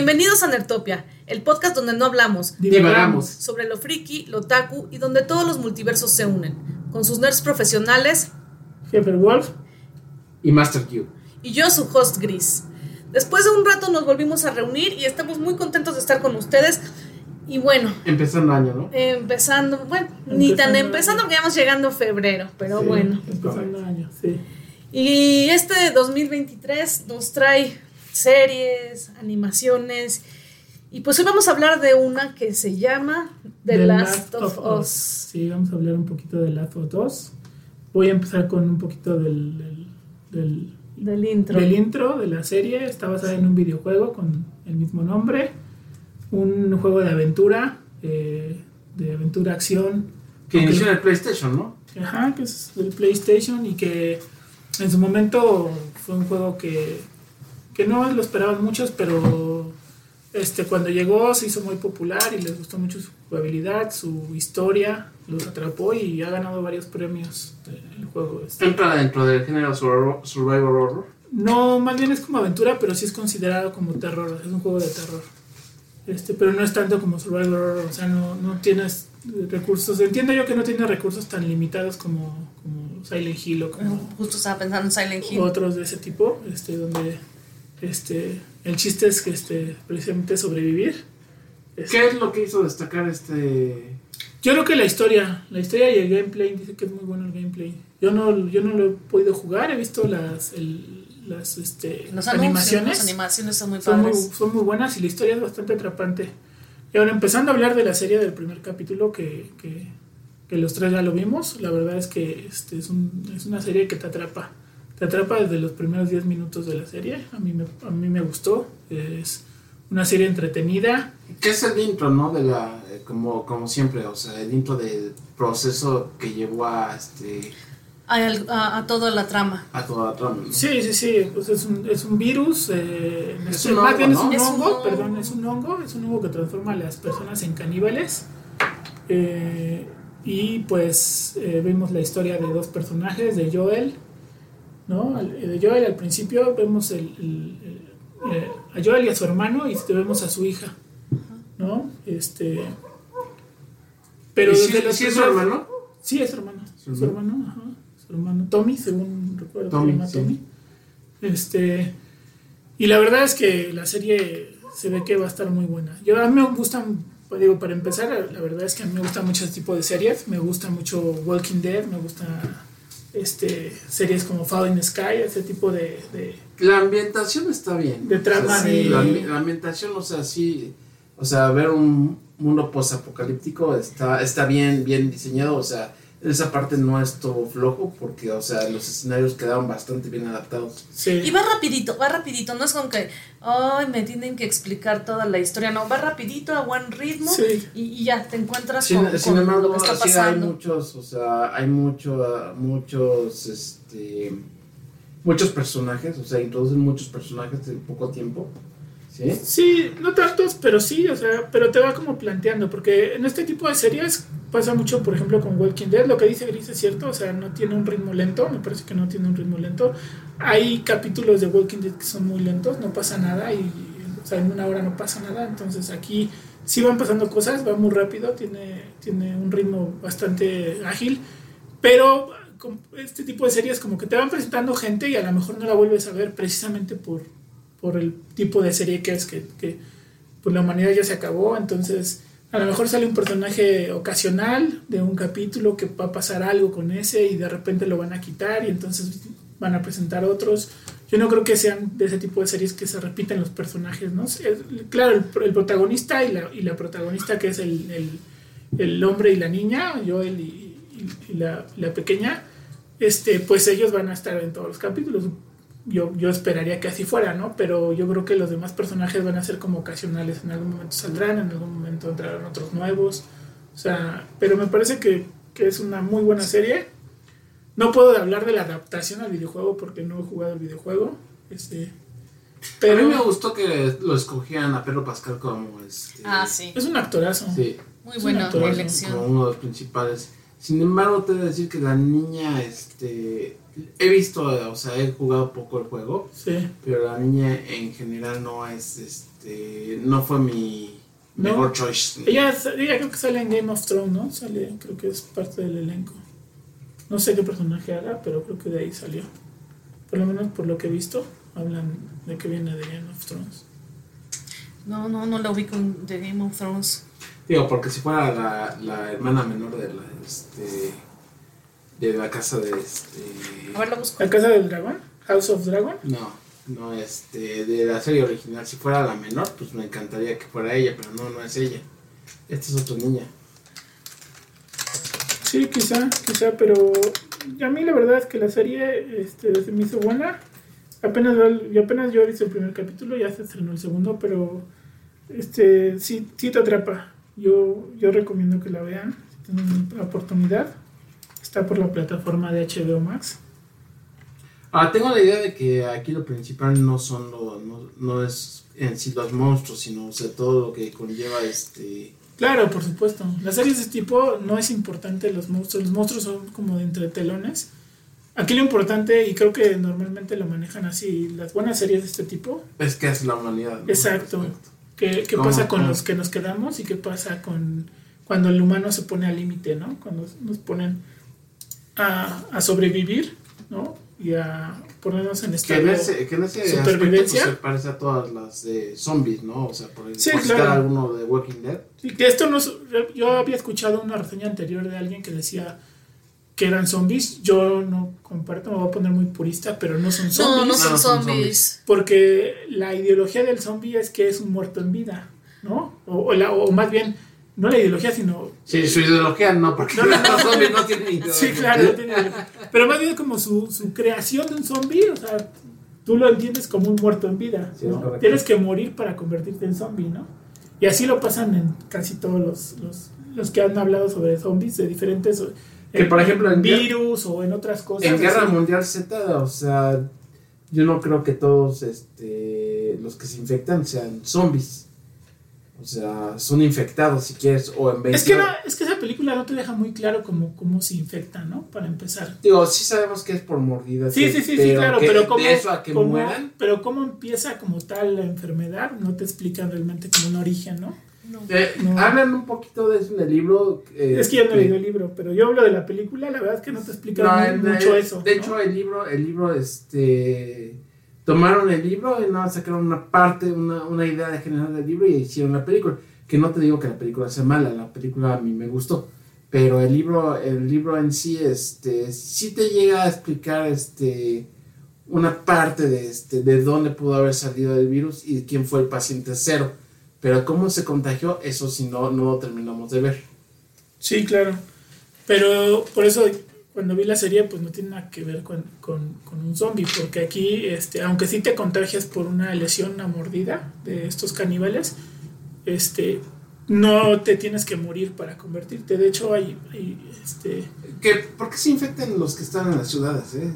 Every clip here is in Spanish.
Bienvenidos a Nertopia, el podcast donde no hablamos, Divagamos. sobre lo friki, lo taku y donde todos los multiversos se unen, con sus nerds profesionales Jefe Wolf. Y Master Q. y yo su host Gris. Después de un rato nos volvimos a reunir y estamos muy contentos de estar con ustedes. Y bueno, Empezando año, ¿no? empezando, bueno, ni tan Empezando empezando año. que vamos llegando a febrero, pero Sí. bueno. Empezando año, sí. Y este 2023 nos trae series, animaciones. Y pues hoy vamos a hablar de una que se llama The, Last, of, Us. Sí, vamos a hablar un poquito de Last of Us. Voy a empezar con un poquito del, del, del, Del intro. del intro de la serie. Está basada en un videojuego con el mismo nombre. Un juego de aventura, eh, de aventura acción. Que inició en el PlayStation, ¿no? Ajá, que es del PlayStation y que en su momento fue un juego que, que no lo esperaban muchos, pero este, cuando llegó se hizo muy popular y les gustó mucho su jugabilidad, su historia, los atrapó y ha ganado varios premios el juego. este. Entra dentro del género survival survival horror. No, más bien es como aventura, pero sí es considerado como terror, es un juego de terror. Este, pero no es tanto como survival horror, o sea, no, no tienes recursos. Entiendo yo que no tiene recursos tan limitados como, como Silent Hill o como Justo estaba pensando en Silent Hill. otros de ese tipo, este, donde este, el chiste es que este, precisamente sobrevivir. Este, ¿Qué es lo que hizo destacar este. Yo creo que la historia, la historia y el gameplay, dice que es muy bueno el gameplay. Yo no, yo no lo he podido jugar, he visto las, el- las este, Los animaciones. las animaciones son muy son muy, son muy buenas y la historia es bastante atrapante. Y ahora empezando a hablar de la serie del primer capítulo que, que, que los tres ya lo vimos, la verdad es que este es, un- es una serie que te atrapa. Te atrapa desde los primeros 10 minutos de la serie. A mí me, a mí me gustó. Es una serie entretenida. ¿Qué es el intro, no? De la. eh, Como, como siempre, o sea, el intro del proceso que llevó a este. A, el- a- a toda la trama. a toda la trama, ¿no? Sí, sí, sí. Pues es, un, es un virus. eh, Es este, un más hongo, bien es un Es un hongo, hongo. perdón, es un hongo. Es un hongo que transforma a las personas en caníbales. Eh, y pues eh, vemos la historia de dos personajes, de Joel, ¿no? Al- eh, De Joel al principio vemos el, el- el- eh, a Joel y a su hermano y vemos a su hija, ¿no? Este, pero ¿Y desde si, es su hermano? Sí, es su hermano. ¿Su Su hermano, ajá. Su hermano Tommy, según recuerdo, Tommy, se llama sí. Tommy. Este, y la verdad es que la serie se ve que va a estar muy buena. Yo a mí me gustan, pues, digo, para empezar, la verdad es que a mí me gustan mucho este tipo de series. Me gusta mucho Walking Dead, me gusta este, series como Falling Sky, ese tipo de, de- La ambientación está bien. De trama O sea, sí, de- la, la ambientación, o sea, sí. O sea, ver un mundo posapocalíptico está, está bien, bien diseñado. O sea, esa parte no es todo flojo porque, o sea, los escenarios quedaron bastante bien adaptados. sí. Y va rapidito, va rapidito. No es como que, ay, me tienen que explicar toda la historia. No, va rapidito, a buen ritmo. Sí. Y, y ya te encuentras Sin, con, sin con embargo, lo que está sí hay pasando. muchos, o sea, hay mucho, muchos, este, muchos personajes, o sea, introducen muchos personajes en poco tiempo. ¿Sí? No tantos, pero sí, o sea, pero te va como planteando, porque en este tipo de series pasa mucho, por ejemplo, con Walking Dead, lo que dice Gris es cierto, o sea, no tiene un ritmo lento, me parece que no tiene un ritmo lento. Hay capítulos de Walking Dead que son muy lentos, no pasa nada, y, o sea, en una hora no pasa nada, entonces aquí sí van pasando cosas, va muy rápido, tiene, tiene un ritmo bastante ágil, pero este tipo de series como que te van presentando gente y a lo mejor no la vuelves a ver precisamente por, por el tipo de serie que es, que, que pues la humanidad ya se acabó, entonces a lo mejor sale un personaje ocasional de un capítulo que va a pasar algo con ese y de repente lo van a quitar y entonces van a presentar otros. Yo no creo que sean de ese tipo de series que se repiten los personajes, ¿no? Claro, el, protagonista y la, y la protagonista que es el, el, el hombre y la niña, Joel y, y- y la, la pequeña, este, pues ellos van a estar en todos los capítulos. Yo, yo esperaría que así fuera, ¿no? Pero yo creo que los demás personajes van a ser como ocasionales. En algún momento saldrán, en algún momento entrarán otros nuevos. O sea, pero me parece que, que es una muy buena serie. No puedo hablar de la adaptación al videojuego porque no he jugado el videojuego. Este, pero a mí me gustó que lo escogieran a Pedro Pascal como este, Ah, sí. es un actorazo. sí, Muy buena elección. como uno de los principales. Sin embargo, te he de decir que la niña, este, he visto, o sea, he jugado poco el juego, Sí. pero la niña en general no es, este, no fue mi ¿No? mejor choice. Ella, ella creo que sale en Game of Thrones, ¿no? Sale, creo que es parte del elenco. No sé qué personaje haga, pero creo que de ahí salió. Por lo menos por lo que he visto, hablan de que viene de Game of Thrones. No, no, no la ubico en The Game of Thrones. Digo, porque si fuera la, la hermana menor de la, este, de la casa de, este, A ver, la busco. ¿La Casa del Dragón? ¿House of Dragon? no, no, este, de la serie original, si fuera la menor, pues me encantaría que fuera ella, pero no, no es ella. Esta es otra niña. Sí, quizá, quizá, pero a mí la verdad es que la serie este, se me hizo buena. Apenas, apenas yo hice el primer capítulo, ya se estrenó el segundo, pero este sí, sí te atrapa. Yo, yo recomiendo que la vean, si tienen la oportunidad. Está por la plataforma de HBO Max. Ah, tengo la idea de que aquí lo principal no son lo, no, no es en sí los monstruos, sino o sea, todo lo que conlleva este Claro, por supuesto. Las series de este tipo no es importante los monstruos. Los monstruos son como de entretelones. Aquí lo importante, y creo que normalmente lo manejan así, las buenas series de este tipo, es que es la humanidad. ¿no? Exacto. ¿Qué, qué ¿Cómo, pasa con cómo? los que nos quedamos y qué pasa con cuando el humano se pone al límite, ¿no? Cuando nos ponen a, a sobrevivir, ¿no? Y a ponernos en Que estado... en ese, que en ese aspecto, supervivencia. pues, se parece a todas las de zombies, ¿no? O sea, por, Sí, por citar claro. alguno de Walking Dead. Sí, que esto no es- Yo había escuchado una reseña anterior de alguien que decía que eran zombies. Yo no comparto, me voy a poner muy purista, pero no son No, zombies. no No, son no son zombies. Porque la ideología del zombie es que es un muerto en vida, ¿no? O, o la- o más bien, no la ideología, sino Sí, su ideología no, porque No, no, no. los zombies no tienen ideología. Sí, claro, no tiene ideología. Pero más bien como su, su creación de un zombie, o sea, tú lo entiendes como un muerto en vida, Sí, ¿no? Tienes que morir para convertirte en zombie, ¿no? Y así lo pasan en casi todos los, los, los que han hablado sobre zombies de diferentes... Que, por ejemplo, en virus o en otras cosas. En Guerra así. Mundial Z, o sea, yo no creo que todos este, los que se infectan sean zombies. O sea, son infectados si quieres, o en vez Es que, no, es que esa película no te deja muy claro cómo, cómo se infecta, ¿no? Para empezar. Digo, sí sabemos que es por mordidas. Sí, sí, sí, sí, claro, que pero cómo, de eso a que cómo- mueran. pero cómo empieza como tal la enfermedad, no te explican realmente como un origen, ¿no? No. Eh, No. Hablan un poquito de eso en el libro. eh, Es que yo no he que- leído el libro, pero yo hablo de la película, la verdad es que no te explica No, mucho eso. De ¿no? hecho, el libro, el libro, este, tomaron el libro y nada, sacaron una parte, una, una idea de general del libro y hicieron la película. Que no te digo que la película sea mala, la película a mí me gustó. Pero el libro, el libro en sí, este, sí te llega a explicar, este, una parte de, este, de dónde pudo haber salido el virus y quién fue el paciente cero. Pero cómo se contagió, eso sí no, no lo terminamos de ver. Sí, claro. Pero por eso cuando vi la serie, pues no tiene nada que ver con, con- con un zombie, porque aquí, este, aunque sí te contagias por una lesión, una mordida de estos caníbales, este, no te tienes que morir para convertirte. De hecho, hay, hay, este, ¿Qué, ¿Por qué se infectan los que están en las ciudades? Eh?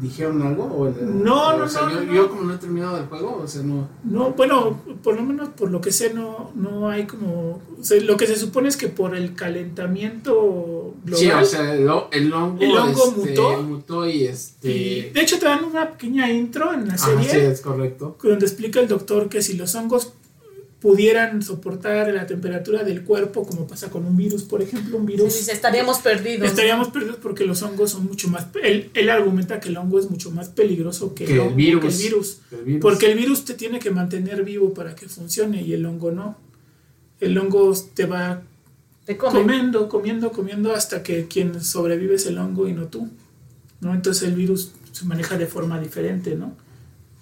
¿Dijeron algo? ¿O el- No, o no, sea, no, yo, no, yo no. como no he terminado el juego, o sea, no... No, bueno, por lo menos por lo que sé, no, no hay como. o sea, lo que se supone es que por el calentamiento global. Sí, o sea, el, el hongo, El hongo este, mutó. mutó y este... y de hecho, te dan una pequeña intro en la serie sí, es correcto. donde explica el doctor que si los hongos pudieran soportar la temperatura del cuerpo, como pasa con un virus, por ejemplo, un Sí, virus. dice, estaríamos perdidos. Estaríamos perdidos porque los hongos son mucho más. Él, él argumenta que el hongo es mucho más peligroso que, Que el hongo, virus. que el virus. El virus. Porque el virus te tiene que mantener vivo para que funcione y el hongo no. El hongo te va Te comiendo, comiendo, comiendo hasta que quien sobrevive es el hongo y no tú. ¿no? Entonces el virus se maneja de forma diferente, ¿no?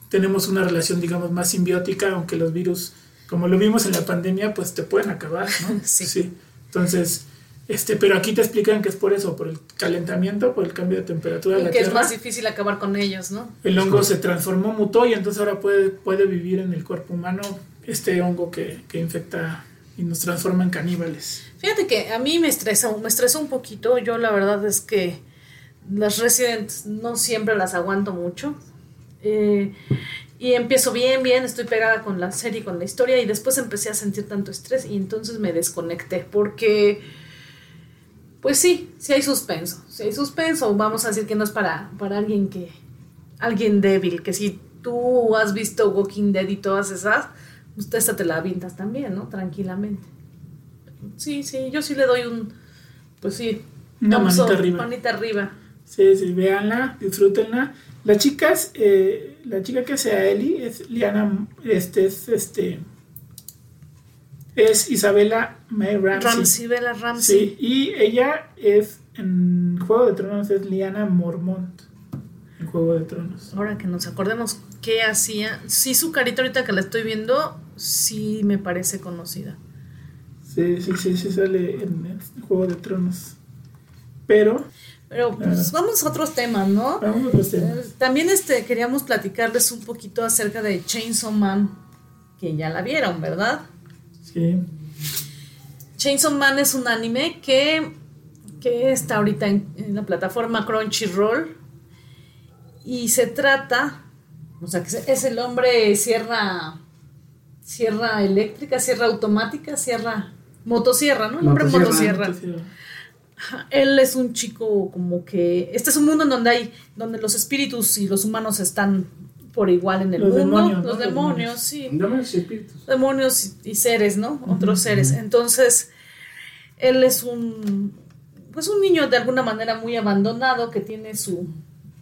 Tenemos una relación, digamos, más simbiótica, aunque los virus, como lo vimos en la pandemia, pues te pueden acabar, ¿no? Sí. Entonces, este, pero aquí te explican que es por eso, por el calentamiento, por el cambio de temperatura de Y la que es más difícil acabar con ellos, ¿no? El hongo se transformó, mutó y entonces ahora puede, puede vivir en el cuerpo humano este hongo que, que infecta y nos transforma en caníbales. Fíjate que a mí me estresa, me estresa un poquito. Yo la verdad es que las Resident no siempre las aguanto mucho. Eh, y empiezo bien, bien, estoy pegada con la serie, con la historia y después empecé a sentir tanto estrés y entonces me desconecté porque Pues sí, sí hay suspenso. Si hay suspenso, vamos a decir que no es para, para alguien que. alguien débil, que si tú has visto Walking Dead y todas esas, usted esta te la avientas también, ¿no? Tranquilamente. Sí, sí, yo sí le doy un. Pues sí. Una manita arriba. Manita arriba. Sí, sí, véanla, disfrútenla. Las chicas, eh, la chica que hace a Ellie es Liana, este es este es Isabela May Ramsey. Ramsey, Bella Ramsey. Sí, y ella es en Juego de Tronos es Liana Mormont en Juego de Tronos. Ahora que nos acordemos qué hacía. Sí, su carita ahorita que la estoy viendo, sí me parece conocida. Sí, sí, sí, sí sale en, en Juego de Tronos. Pero Pero pues vamos a otros temas, ¿no? vamos a otros temas. Eh, También este, queríamos platicarles un poquito acerca de Chainsaw Man, que ya la vieron, ¿verdad? Sí. Chainsaw Man es un anime que, que está ahorita en, en la plataforma Crunchyroll y se trata, o sea, que es el hombre sierra, sierra eléctrica, sierra automática, sierra motosierra, ¿no? El hombre Motosierra. motosierra. Él es un chico como que este es un mundo en donde hay donde los espíritus y los humanos están por igual en el Los mundo, demonios, ¿no? los Los demonios, demonios. sí Demonios y espíritus. demonios y, y seres, ¿no? Otros seres. Entonces, él es un, pues un niño de alguna manera muy abandonado que tiene su,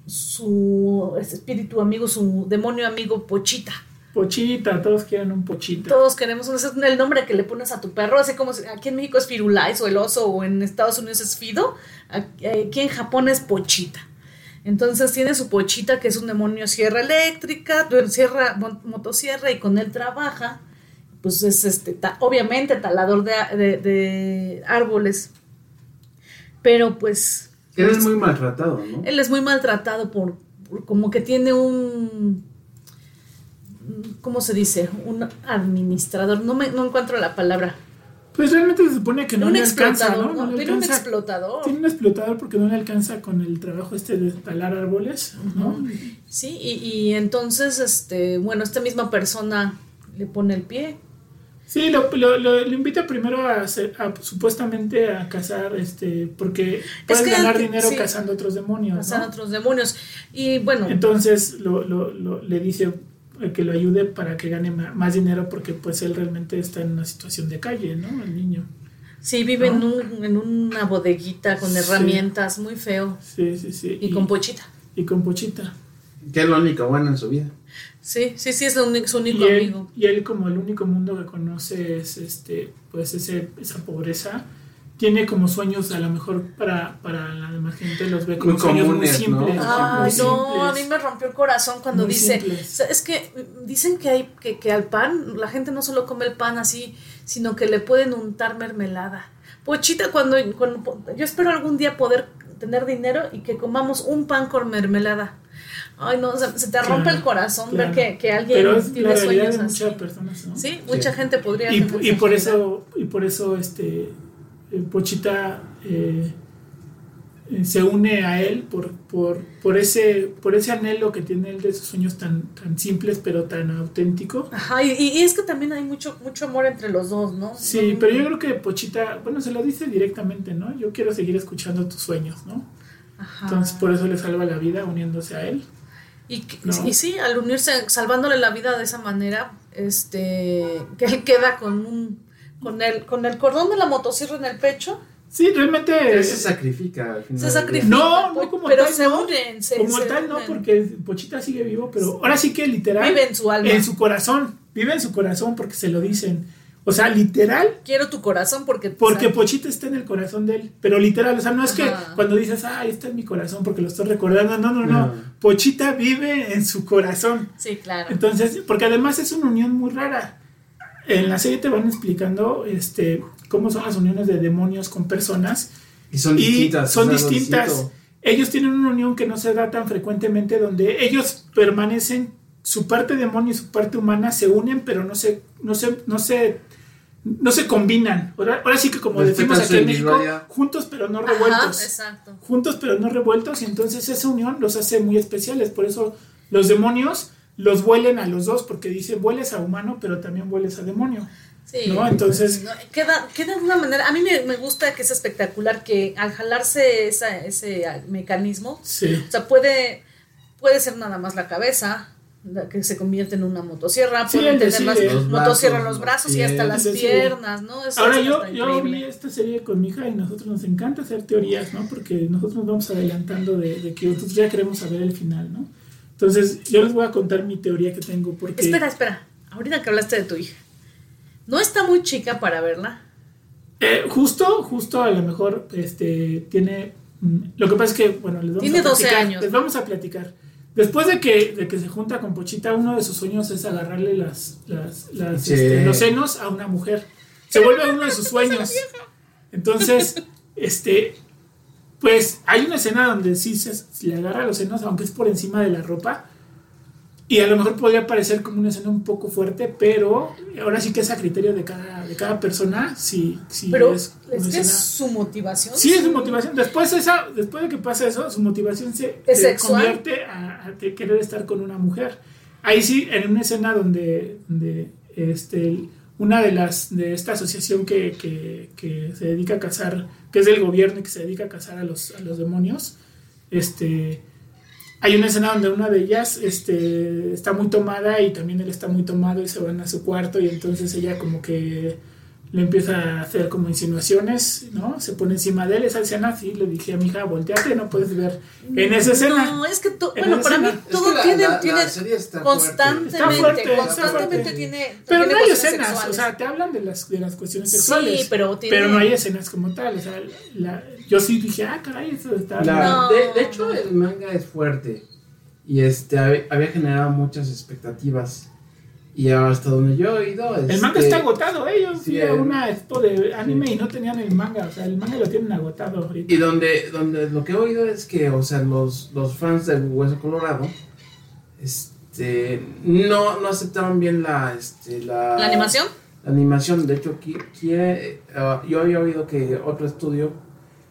su espíritu amigo, su demonio amigo Pochita. Pochita, todos quieren un pochita. Todos queremos, ese es el nombre que le pones a tu perro, así como aquí en México es Firulais o el oso o en Estados Unidos es Fido, aquí en Japón es Pochita. Entonces tiene su Pochita que es un demonio sierra eléctrica, sierra, mo- motosierra y con él trabaja, pues es este, ta- obviamente talador de, a- de- de árboles, pero pues Él es muy maltratado, ¿no? él es muy maltratado por, por como que tiene un ¿cómo se dice? un administrador, no me no encuentro la palabra. Pues realmente se supone que no un le alcanza, ¿no? no, No le un explotador. Tiene un explotador porque no le alcanza con el trabajo este de talar árboles, ¿no? Sí, y, y entonces este, bueno, esta misma persona le pone el pie. Sí, lo, lo, lo- lo invita primero a, hacer- a, supuestamente a cazar, este, porque puedes que ganar dinero sí. cazando otros demonios, Pasan ¿no? otros demonios. Y bueno, Entonces lo, le dice que lo ayude para que gane más dinero porque pues él realmente está en una situación de calle, ¿no? El niño. sí vive en, un- en una bodeguita con Sí. herramientas, muy feo. Sí, sí, sí. Y con pochita. y con pochita. Que es lo único bueno en su vida. Sí, sí, sí, es lo único- su único Y él, amigo. y él como el único mundo que conoce es este pues ese, esa pobreza tiene como sueños a lo mejor para, para la demás gente los ve como Muy sueños muy comunes, ¿no? simples Ay, muy no, a mí simples. me rompió el corazón cuando Muy dice, simples. es que dicen que hay que, que al pan, la gente no solo come el pan así, sino que le pueden untar mermelada. Pochita, cuando, cuando yo espero algún día poder tener dinero y que comamos un pan con mermelada. Ay, no, o sea, se te rompe Claro, el corazón claro. ver que, que alguien pero es la tiene sueños de así. muchas personas ¿no? Sí, mucha Sí. gente podría y, tener y esa por eso y por eso este eh, Pochita eh, eh, se une a él por, por, por ese por ese anhelo que tiene él de esos sueños tan tan simples pero tan auténtico Ajá, y, y es que también hay mucho, mucho amor entre los dos, ¿no? Sí, pero yo creo que Pochita, bueno, se lo dice directamente, ¿no? Yo quiero seguir escuchando tus sueños, ¿no? Ajá. Entonces por eso le salva la vida uniéndose a él. Y, y sí, al unirse, salvándole la vida de esa manera, este, que él queda con un, con el, con el cordón de la motosierra en el pecho, Sí, realmente... Se sacrifica al final. se sacrifica. No, no pues, como pero tal, se no. unen, se, Como se tal, no, porque Pochita sigue vivo, pero ahora sí que literal... vive en su alma. En su corazón, vive en su corazón porque se lo dicen. O sea, literal, Quiero tu corazón porque porque ¿sabes? Pochita está en el corazón de él. Pero literal, o sea, no es que cuando dices, ah, está en mi corazón porque lo estoy recordando. No, no, no. No. Pochita vive en su corazón. Sí, claro. Entonces, porque además es una unión muy rara. En la serie te van explicando este, cómo son las uniones de demonios con personas. Y son y distintas. son distintas. Ellos tienen una unión que no se da tan frecuentemente, donde ellos permanecen, su parte demonio y su parte humana se unen, pero no se, no se, no se, no se combinan. Ahora, ahora sí que como decimos aquí en México, juntos pero no Ajá, revueltos. exacto. juntos pero no revueltos, y entonces esa unión los hace muy especiales. Por eso los demonios los vuelen a los dos, porque dicen vueles a humano, pero también vueles a demonio. Sí. ¿no? Entonces, No, queda, queda de una manera. A mí me, me gusta que es espectacular que al jalarse esa, ese mecanismo, sí. o sea, puede, puede ser nada más la cabeza, que se convierte en una motosierra, Sí, pueden tener las Los motosierra en los brazos y hasta las piernas, ¿no? Eso- Ahora yo, yo vi esta serie con mi hija y nosotros nos encanta hacer teorías, ¿no? Porque nosotros nos vamos adelantando de, de que nosotros ya queremos saber el final, ¿no? Entonces, yo les voy a contar mi teoría que tengo porque... Espera, espera. Ahorita que hablaste de tu hija. ¿No está muy chica para verla? Eh, justo, justo a lo mejor este, tiene. mm, Lo que pasa es que, bueno, les vamos Tiene a 12 platicar, años. Les vamos a platicar. Después de que, de que se junta con Pochita, uno de sus sueños es agarrarle las, las, las, Sí. este, los senos a una mujer. Se vuelve uno de sus sueños. Entonces, este, pues hay una escena donde sí se, se le agarra los senos, aunque es por encima de la ropa. Y a lo mejor podría parecer como una escena un poco fuerte, pero ahora sí que es a criterio de cada, de cada persona. Si, si Pero es que es su motivación. Sí, es su motivación. Después, esa, después de que pasa eso, su motivación se, convierte a, a que- querer estar con una mujer. Ahí sí, en una escena donde, donde este, una de las de esta asociación que, que- que se dedica a cazar, que es del gobierno y que se dedica a cazar a los, a los demonios, este, hay una escena donde una de ellas este, está muy tomada y también él está muy tomado y se van a su cuarto y entonces ella como que le empieza a hacer como insinuaciones, ¿no? Se pone encima de él, esa escena, sí, le dije a mi hija, volteate, no puedes ver en esa escena. No, es que to- En bueno, para mí escena. Es todo que la- tiene, la- la tiene serie está constantemente, Está fuerte, constantemente tiene. Pero tiene no hay escenas, o sea, te hablan de las, de las cuestiones Sí, sexuales. pero tiene- no hay escenas como tal, o sea, la- yo sí dije, ah, caray, eso está... La- No. de, de hecho, el manga es fuerte. Y este hab- había generado muchas expectativas. Y hasta donde yo he oído. El manga está agotado, ¿eh? Yo fui sí, a el- una expo de anime y no tenían el manga, o sea, el manga lo tienen agotado ahorita. Y donde, donde lo que he oído es que, o sea, los, los fans de Hueso Colorado. Este. No, no aceptaron bien la. Este, la, ¿La animación? La animación. De hecho, qui- quiere. ah, yo había oído que otro estudio.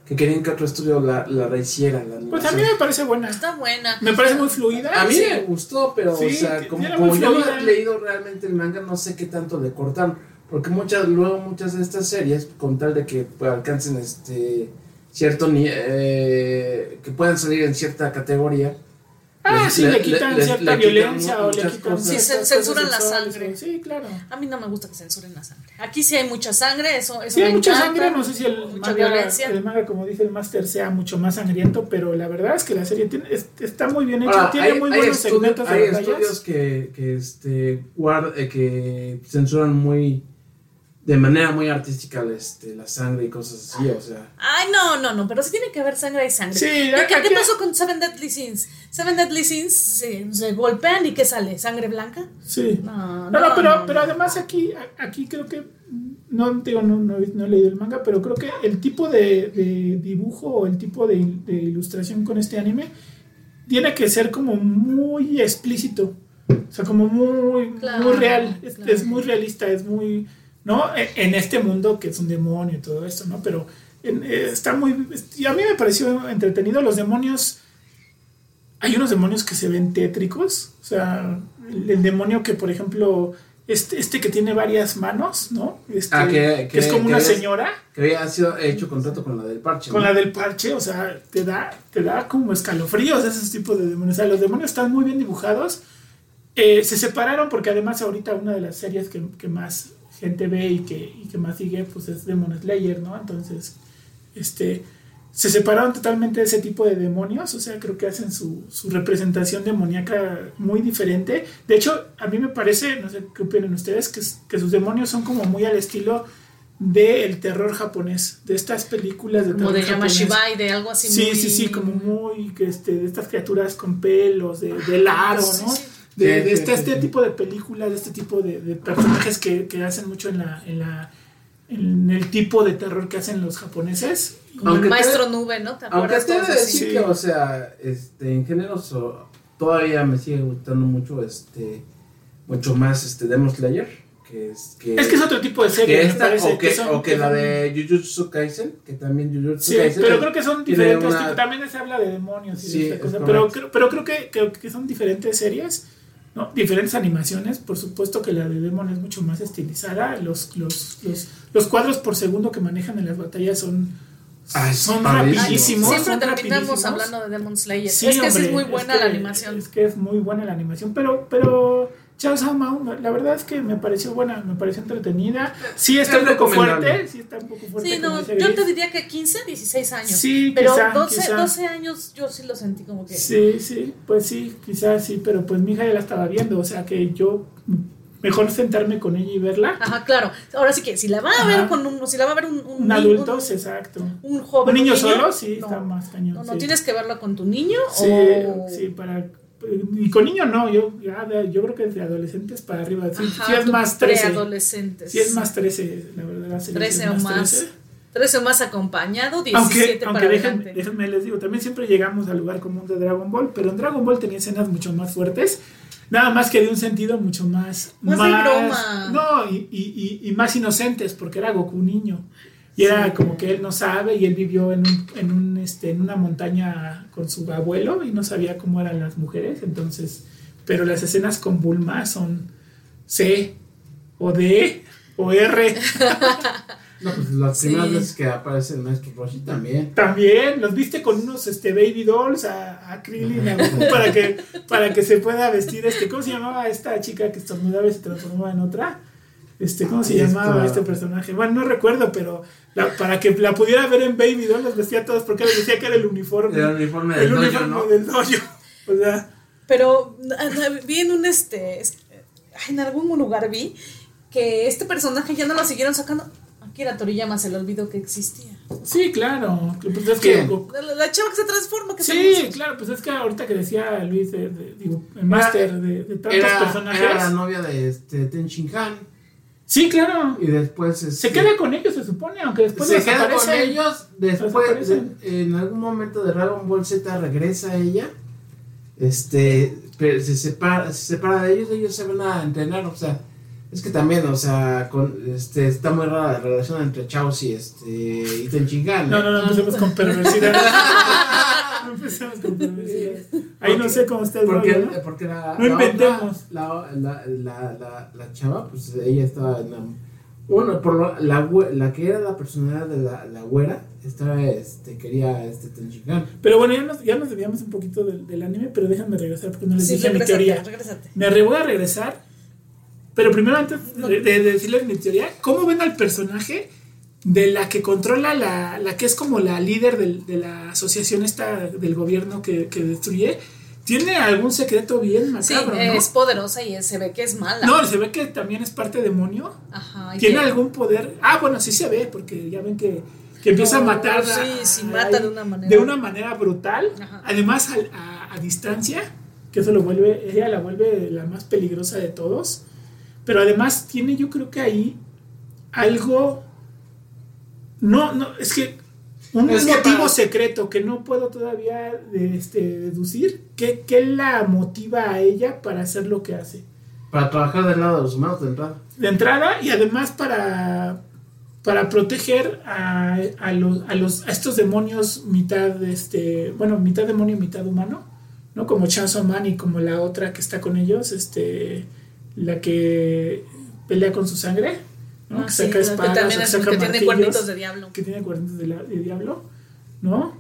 Que querían que otro estudio la, la rehiciera. La Pues a mí me parece buena. Está buena. Me parece muy fluida. A mí sí. me gustó, pero, Sí, o sea, como, yo no he leído realmente el manga, no sé qué tanto le cortaron. Porque muchas, luego muchas de estas series, con tal de que pues, alcancen este cierto ni eh, que puedan salir en cierta categoría. Ah, les- sí, le- le quitan le- cierta le quitan violencia o le quitan cosas. Sí, censuran la sangre. Sí, claro. A mí no me gusta que censuren la sangre. Aquí sí hay mucha sangre, eso, eso Sí, hay mucha encanta. sangre, no sé si el mucha manga, violencia. el manga, como dice el máster, sea mucho más sangriento, pero la verdad es que la serie tiene- es- está muy bien hecha, Ahora, tiene hay, muy hay buenos estudios, segmentos de hay batallas. estudios que, que, este, guard- eh, que censuran muy de manera muy artística este, la sangre y cosas así, o sea. Ay, no, no, no, pero sí tiene que haber sangre y sangre. Sí, ¿Qué, qué- pasó con Seven Deadly Sins? Seven Deadly Sins se, se golpean y ¿qué sale? ¿Sangre blanca? Sí. No, No, no, no, pero, no, pero además aquí, aquí creo que, no digo, no, no, he- no he leído el manga, pero creo que el tipo de, de dibujo o el tipo de, de ilustración con este anime tiene que ser como muy explícito. O sea, como muy, Claro, muy real. Es muy realista, es muy, ¿no? E- En este mundo que es un demonio y todo esto, ¿no? Pero en- eh, está muy... Y a mí me pareció entretenido. Los demonios... Hay unos demonios que se ven tétricos. O sea, el, el demonio que, por ejemplo, este, este que tiene varias manos, ¿no? Este, Ah, que- que es como que una señora Que había sido hecho contrato con la del parche. con ¿no? la del parche, o sea, te da, te da como escalofríos esos tipos de demonios. O sea, los demonios están muy bien dibujados. Eh, se separaron porque además ahorita una de las series que más gente ve y que, y que más sigue, pues es Demon Slayer, ¿no? Entonces, este, se separaron totalmente de ese tipo de demonios, o sea, creo que hacen su, su representación demoníaca muy diferente. De hecho, a mí me parece, no sé qué opinan ustedes, que, que sus demonios son como muy al estilo del terror japonés, de estas películas de Como terror de japonés. Yamashibai, de algo así Sí, muy... sí, sí, como muy, que este, de estas criaturas con pelos, de, del aro, sí, ¿no? sí. De, Sí, de sí, este, sí, este sí. tipo de películas, de este tipo de, de personajes que, que hacen mucho en la, en la en el tipo de terror que hacen los japoneses. Como Aunque el te- maestro nube, ¿no? ¿Te Aunque te de así. decir Sí. que, o sea, este, en género so- todavía me sigue gustando mucho, este, mucho más, este, Demon Slayer, que es que, Es que es otro tipo de que serie, me esta, parece, o que, son- o que la son- de Jujutsu Kaisen, que también Jujutsu Sí, Kaisen. pero creo que son diferentes. una- tipo, también se habla de demonios y Sí, de esta es cosa. Pero, creo- pero creo que, creo que son diferentes series. ¿No? Diferentes animaciones, por supuesto que la de Demon es mucho más estilizada, los, los, los, los cuadros por segundo que manejan en las batallas son, Ay, son rapidísimos. Siempre son terminamos rapidísimos. hablando de Demon Slayer. Sí, es que sí es muy buena es la animación. Es que es muy buena la animación, pero, pero Chainsaw Man, la verdad es que me pareció buena, me pareció entretenida. Sí está Es un poco recomendable. fuerte, sí está un poco fuerte. Sí, no, yo te diría que 15, 16 años. Sí, pero quizá, 12, quizá. 12 años yo sí lo sentí como que... Sí, sí, pues sí, quizás sí, pero pues mi hija ya la estaba viendo, o sea que yo mejor sentarme con ella y verla. Ajá, claro. Ahora sí que si la va a Ajá. ver con un, si la va a ver un, un, adulto, un- sí, exacto. un joven, Un niño solo, sí, no. está más cañón. No, no, sí. tienes que verla con tu niño Sí, o... sí, para. Y con niño no, yo, yo creo que de adolescentes para arriba. Sí, Ajá, sí es más 13. preadolescentes. Sí es más 13, la verdad. la serie sí 13 es o más. 13. 13 o más acompañado, 17 Aunque, para aunque déjenme, déjenme les digo, también siempre llegamos al lugar común de Dragon Ball, pero en Dragon Ball tenía escenas mucho más fuertes, nada más que de un sentido mucho más... Más de broma. No, y, y, y, y más inocentes, porque era Goku niño. Y era como que él no sabe y él vivió en, un, en, un, este, en una montaña con su abuelo y no sabía cómo eran las mujeres, entonces... Pero las escenas con Bulma son C o D o R. No, pues las Sí. primeras veces que aparece el maestro Roshi también. También los viste con unos este baby dolls a, a Krillin a para que para que se pueda vestir este ¿cómo se llamaba esta chica que estornudaba y se transformaba en otra? Este ¿cómo se llamaba este personaje? Bueno, no recuerdo, pero la- para que la pudiera ver en baby doll los vestía a todos porque les decía que era el uniforme El uniforme el del dojo, uniforme ¿no? del dojo. O sea, Pero vi en un este. En algún lugar vi que este personaje ya no lo siguieron sacando. Aquí la Toriyama se le olvidó que existía. sí, claro. Pues La, la chava que se transforma, que Sí, se claro, pues es que ahorita que decía Luis, de, de- digo, el máster de, de tantos Era, personajes. era la novia de este, Ten Shin Han. Sí, claro. Y después. Se este, queda con ellos, se supone, aunque después se queda con ellos. Después, de- en algún momento de Dragon Ball Z regresa ella. Este. Pero se separa, se separa de ellos. Ellos se van a entrenar. O sea. Es que también, o sea, con, este, está muy rara la relación entre Chaos y este y Ten Shin Han. No, no, no empecemos con perversidad. no empecemos con perversidad. Ahí no sé cómo está el Porque, rollo, ¿no? porque la, No la inventemos. otra- la, la, la, la, la chava, pues ella estaba en la, bueno, por lo- la, la que era la personalidad de la, la güera, estaba, este, quería este Tenshinhan. Pero bueno, ya nos, ya nos desviamos un poquito del, del anime, pero déjame regresar porque no les Sí, dije mi teoría. regrésate. Me voy a regresar. Pero primero, antes de, de decirles mi teoría, ¿cómo ven al personaje de la que controla la, la que es como la líder del- de la asociación esta del gobierno que, que destruye? ¿Tiene algún secreto bien Sí, macabro, no? es poderosa y se ve que es mala. No, se ve que también es parte demonio. Ajá, ¿Tiene algún poder? Ah, bueno, sí se ve, porque ya ven que, que empieza No, a matar. sí, a- sí, a- mata de una manera. de una manera brutal. Ajá. Además, a, a distancia, que eso lo vuelve, ella la vuelve la más peligrosa de todos. Pero además tiene, yo creo que ahí algo. No, no, es que un Es que motivo para- secreto que no puedo todavía este, deducir. ¿Qué, ¿Qué la motiva a ella para hacer lo que hace? Para trabajar del lado de los humanos de entrada. de entrada y además para, para proteger a, a los, a, los, a estos demonios mitad, este, bueno, mitad demonio, mitad humano, ¿no? Como Chainsaw Man y como la otra que está con ellos, este, la que pelea con su sangre, ¿no? Ah, que sí, saca que espadas, también o es saca que tiene cuernitos de diablo. que tiene cuernitos de, la- de diablo, ¿no?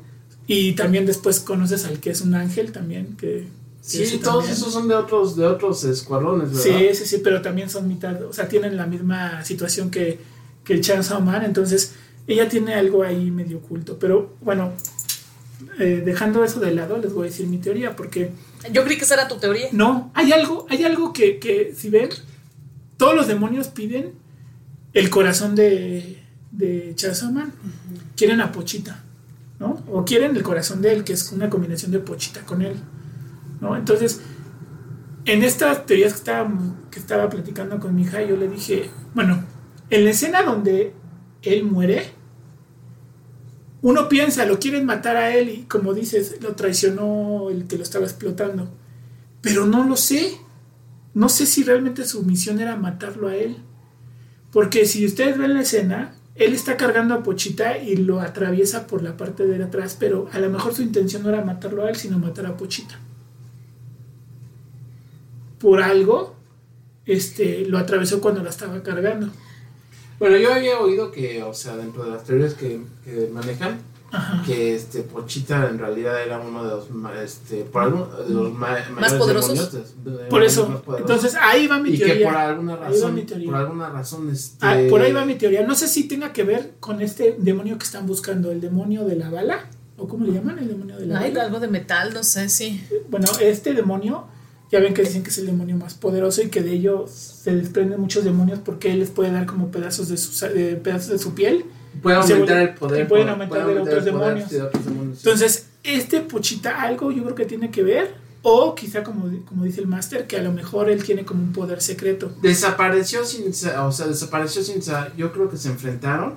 Y también después conoces al que es un ángel también, que... que ese Sí, todos también- esos son de otros, de otros escuadrones, ¿verdad? Sí, sí, sí, pero también son mitad, o sea, tienen la misma situación que, que el Chainsaw Man, entonces ella tiene algo ahí medio oculto. Pero bueno, eh, dejando eso de lado, les voy a decir mi teoría, porque Yo creí que esa era tu teoría. no, hay algo, hay algo que, que si ven, todos los demonios piden el corazón de, de Chainsaw Man, quieren a Pochita, ¿no? O quieren el corazón de él, que es una combinación de Pochita con él, ¿no? Entonces, en estas teorías que estaba, que estaba platicando con mi hija, yo le dije, bueno, en la escena donde él muere, uno piensa, lo quieren matar a él y como dices, lo traicionó el que lo estaba explotando. Pero no lo sé. No sé si realmente su misión era matarlo a él. Porque si ustedes ven la escena, él está cargando a Pochita y lo atraviesa por la parte de atrás, pero a lo mejor su intención no era matarlo a él, sino matar a Pochita. por algo este, lo atravesó cuando la estaba cargando. Bueno, yo había oído que, o sea, dentro de las teorías que, que manejan, que este Pochita en realidad era uno de los este por algún, de los ma más poderosos. de, de, por eso entonces ahí va mi y teoría. que por alguna razón por alguna razón este ah, por ahí va mi teoría. No sé si tenga que ver con este demonio que están buscando el demonio de la bala o cómo le llaman el demonio de la Ay, bala. algo de metal no sé sí. Bueno este demonio ya ven que dicen que es el demonio más poderoso y que de ello se desprenden muchos demonios porque él les puede dar como pedazos de su, de, pedazos de su piel Pueden aumentar el poder. Y pueden aumentar, de, otros demonios. de, otros demonios. Entonces, este Pochita algo yo creo que tiene que ver. O quizá como, como dice el máster, que a lo mejor él tiene como un poder secreto. Desapareció sin, o sea, desapareció sin, yo creo que se enfrentaron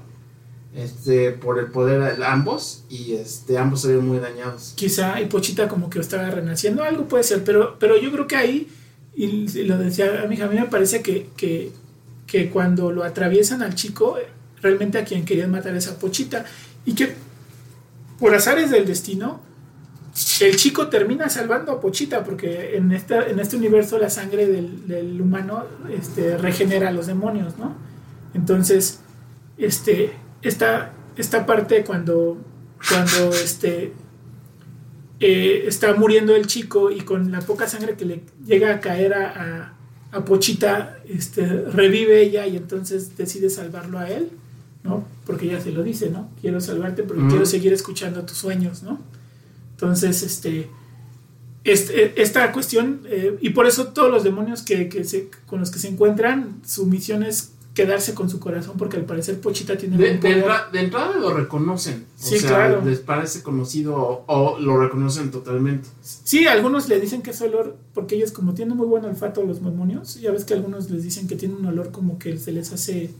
este por el poder ambos y este ambos salieron muy dañados. Quizá y Pochita como que estaba renaciendo, algo puede ser, pero, pero yo creo que ahí, y lo decía a mi hija, a mí me parece que, que, que cuando lo atraviesan al chico, realmente a quien querían matar esa Pochita. Y que por azares del destino, el chico termina salvando a Pochita, porque en, en este universo la sangre del, humano este, regenera a los demonios, ¿no? Entonces, este, esta, esta parte cuando, cuando este, eh, está muriendo el chico y con la poca sangre que le llega a caer a, a, a Pochita, este, revive ella y entonces decide salvarlo a él. ¿No? Porque ya se lo dice, ¿no? Quiero salvarte porque quiero seguir escuchando tus sueños, ¿no? Entonces, este, este esta cuestión, eh, y por eso todos los demonios que, que se, con los que se encuentran, su misión es quedarse con su corazón, porque al parecer Pochita tiene... De, de, entrada lo reconocen, sí, claro. les parece conocido o, lo reconocen totalmente. Sí, algunos le dicen que es olor, porque ellos como tienen muy buen olfato los demonios, ya ves que algunos les dicen que tienen un olor como que se les hace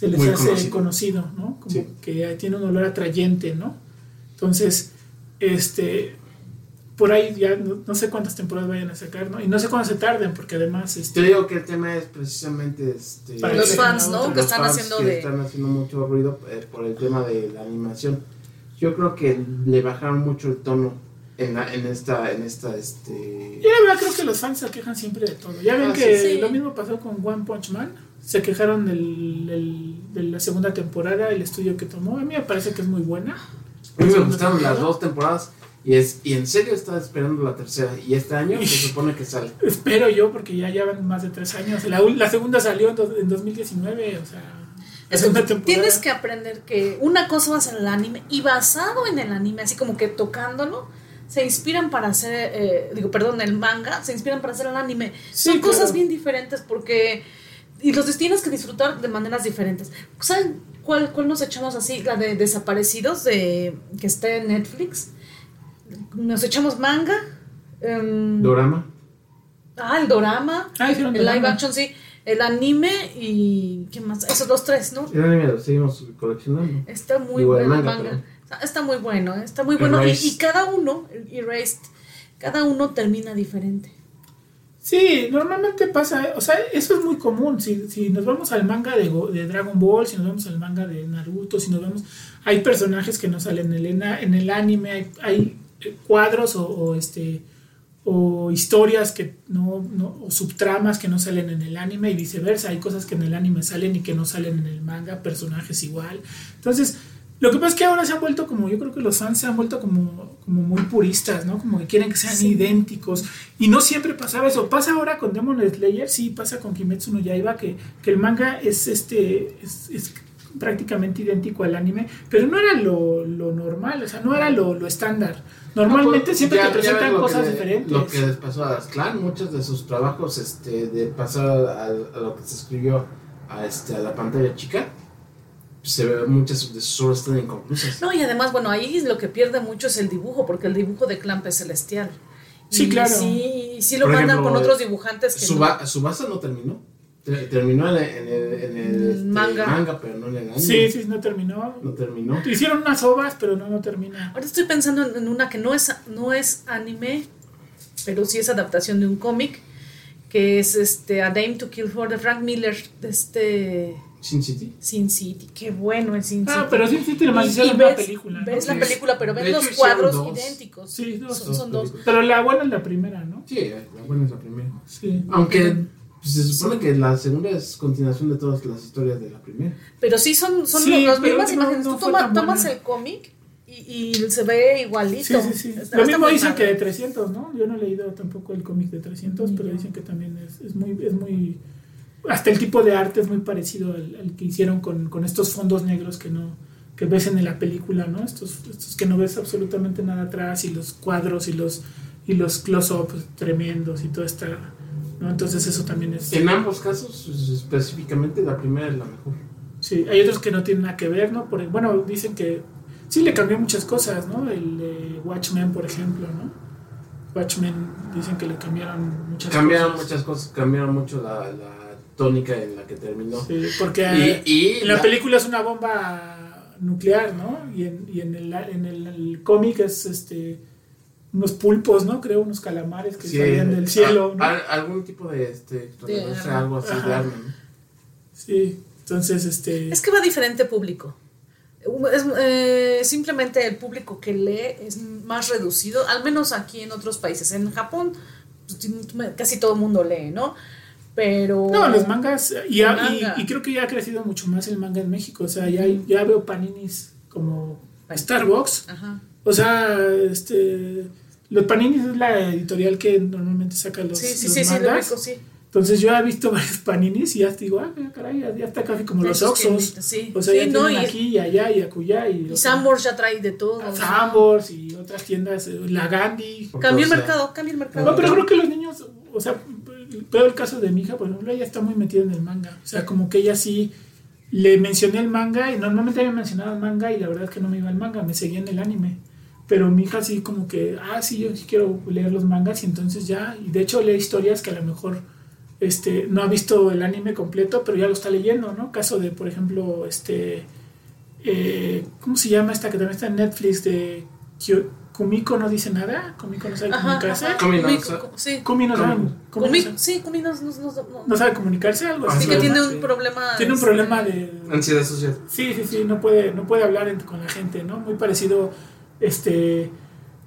se les hace conocido. ¿no? Como que tiene un olor atrayente, ¿no? Entonces, este, por ahí ya no, sé cuántas temporadas vayan a sacar, ¿no? Y no sé cuándo se tarden, porque además... Este, Te digo que el tema es precisamente... Este, Para los fans, ¿no? Que están haciendo que están haciendo mucho ruido eh, por el tema de la animación. Yo creo que le bajaron mucho el tono en, en esta, en esta, este... Yo la verdad creo que los fans se quejan siempre de todo. Ya ven ah, que lo mismo pasó con One Punch Man se quejaron del, de la segunda temporada, el estudio que tomó. A mí me parece que es muy buena. A mí me gustaron las dos temporadas. Y, es, y en serio estaba esperando la tercera. Y este año se supone que sale. Espero yo, porque ya llevan más de tres años. La, la segunda salió en, en 2019. O sea, tienes que aprender que una cosa va a ser el anime. Y basado en el anime, así como que tocándolo, se inspiran para hacer. Eh, digo, perdón, el manga, se inspiran para hacer el anime. Son cosas bien diferentes porque y los tienes que disfrutar de maneras diferentes. ¿Saben cuál, cuál nos echamos así? La de Desaparecidos, de, que está en Netflix. Nos echamos manga. Um, dorama. Ah, el dorama. Ah, el live action, sí. El anime y. ¿Qué más? Esos dos tres, ¿no? El anime lo seguimos coleccionando. Está muy bueno el manga. Está muy bueno, ¿eh? está muy bueno. Y, y, cada uno, Erased, cada uno termina diferente. Sí, normalmente pasa, o sea, eso es muy común. Si, si nos vamos al manga de, Dragon Ball, si nos vamos al manga de Naruto, si nos vemos, hay personajes que no salen en el, en el anime, hay, hay eh, cuadros o, o, este o historias que no, no, o subtramas que no salen en el anime y viceversa. Hay cosas que en el anime salen y que no salen en el manga, personajes igual. Entonces, lo que pasa es que ahora se han vuelto como, yo creo que los fans se han vuelto como, como muy puristas, ¿no? Como que quieren que sean idénticos. Y no siempre pasaba eso. Pasa ahora con Demon Slayer, sí, pasa con Kimetsu no Yaiba, que, que el manga es, este, es, prácticamente idéntico al anime, pero no era lo, lo normal, o sea, no era lo, lo estándar. Normalmente pues, siempre te presentan cosas diferentes. Lo que les pasó a Clan, muchos de sus trabajos este, de pasar a, a, lo que se escribió a, este, a la pantalla chica, se ve muchas de sus obras están inconclusas. No, y además, bueno, ahí lo que pierde mucho es el dibujo, porque el dibujo de Clamp es celestial. Sí, claro. Sí, sí lo mandan con otros dibujantes que su, no. su base no terminó. Terminó en el, en el, este, manga. pero no en el anime. Sí, sí, no terminó. No terminó. Hicieron unas obras, pero no, no termina. Ahora estoy pensando en una que no es, no es anime, pero sí es adaptación de un cómic, que es este A Dame to Kill for de Frank Miller, de este Sin City. Sin City, qué bueno es Sin City. Ah, pero Sin City además Y- hicieron una película. ¿no? ves la película, pero ves los cuadros dos. idénticos. Sí, dos. son, son dos. Pero la buena es la primera, ¿no? Sí, la buena es la primera. Sí. Aunque pues, se supone que la segunda es continuación de todas las historias de la primera. Pero sí son, son Sí, las mismas no- imágenes. no Tú toma- tomas buena. el cómic y, y se ve igualito. Sí, sí, sí. Está- Lo está mismo dicen que de 300, ¿no? Yo no he leído tampoco el cómic de 300, pero dicen que también es, es muy... Es muy hasta el tipo de arte es muy parecido al, al que hicieron con, con estos fondos negros que no que ves en la película, ¿no? Estos, estos que no ves absolutamente nada atrás y los cuadros y los y los close-ups tremendos y todo está, ¿no? Entonces eso también es... En ambos casos, pues, específicamente, la primera es la mejor. Sí, hay otros que no tienen nada que ver, ¿no? Por, bueno, dicen que sí le cambió muchas cosas, ¿no? El de Watchmen, por ejemplo, ¿no? Watchmen dicen que le cambiaron muchas Cambiaron cosas. muchas cosas, cambiaron mucho la, la tónica en la que terminó. Sí, porque Y, y en la la- película es una bomba nuclear, ¿no? Y en, y en el, en el, el cómic es este unos pulpos, ¿no? Creo, unos calamares que sí, salían del cielo, a- ¿no? a- algún tipo de este, algo así Ajá. de arma, ¿no? Sí, entonces, este... Es que va a diferente público. Es, eh, simplemente el público que lee es más reducido, al menos aquí en otros países. En Japón, pues, casi todo el mundo lee, ¿no? Pero. No, los mangas, y, ya- El y- creo que ya ha crecido mucho más el manga en México, o sea, ya, ya veo paninis como Starbucks, Ajá. o sea, este, los paninis es la editorial que normalmente saca los, Sí, sí, los sí, sí, lo mangas, ubico, sí. entonces yo he visto varios paninis y ya te digo, ah, caray, ya, está casi como los Oxos, sí. o sea, Sí, ya no, tienen y- aquí y allá y acullá y, Y Sambors ya trae de todo. Sambors y otras tiendas, eh, la Gandhi, o el mercado, cambia el mercado. no, pero creo que los niños, o sea, veo el caso de mi hija, por ejemplo, ella está muy metida en el manga. O sea, como que ella sí le mencioné el manga y normalmente había mencionado el manga y la verdad es que no me iba al manga, me seguía en el anime. Pero mi hija sí como que, ah, sí, yo sí quiero leer los mangas y entonces ya, y de hecho lee historias que a lo mejor este, no ha visto el anime completo, pero ya lo está leyendo, ¿no? Caso de, por ejemplo, este, eh, ¿cómo se llama esta que también está en Netflix de Kumiko no dice nada? Kumiko no sabe comunicarse. ajá. Kumi no sí. Kumi no sabe, Kumi. Kumi no Kumi- sabe- sí, Kumi no, no, no, no- no sabe comunicarse, algo Ah, así. Sí, que tiene sí. un problema. Tiene un problema de... Ansiedad social. Sí, sí, sí, no puede, no puede hablar en- con la gente, ¿no? Muy parecido, este...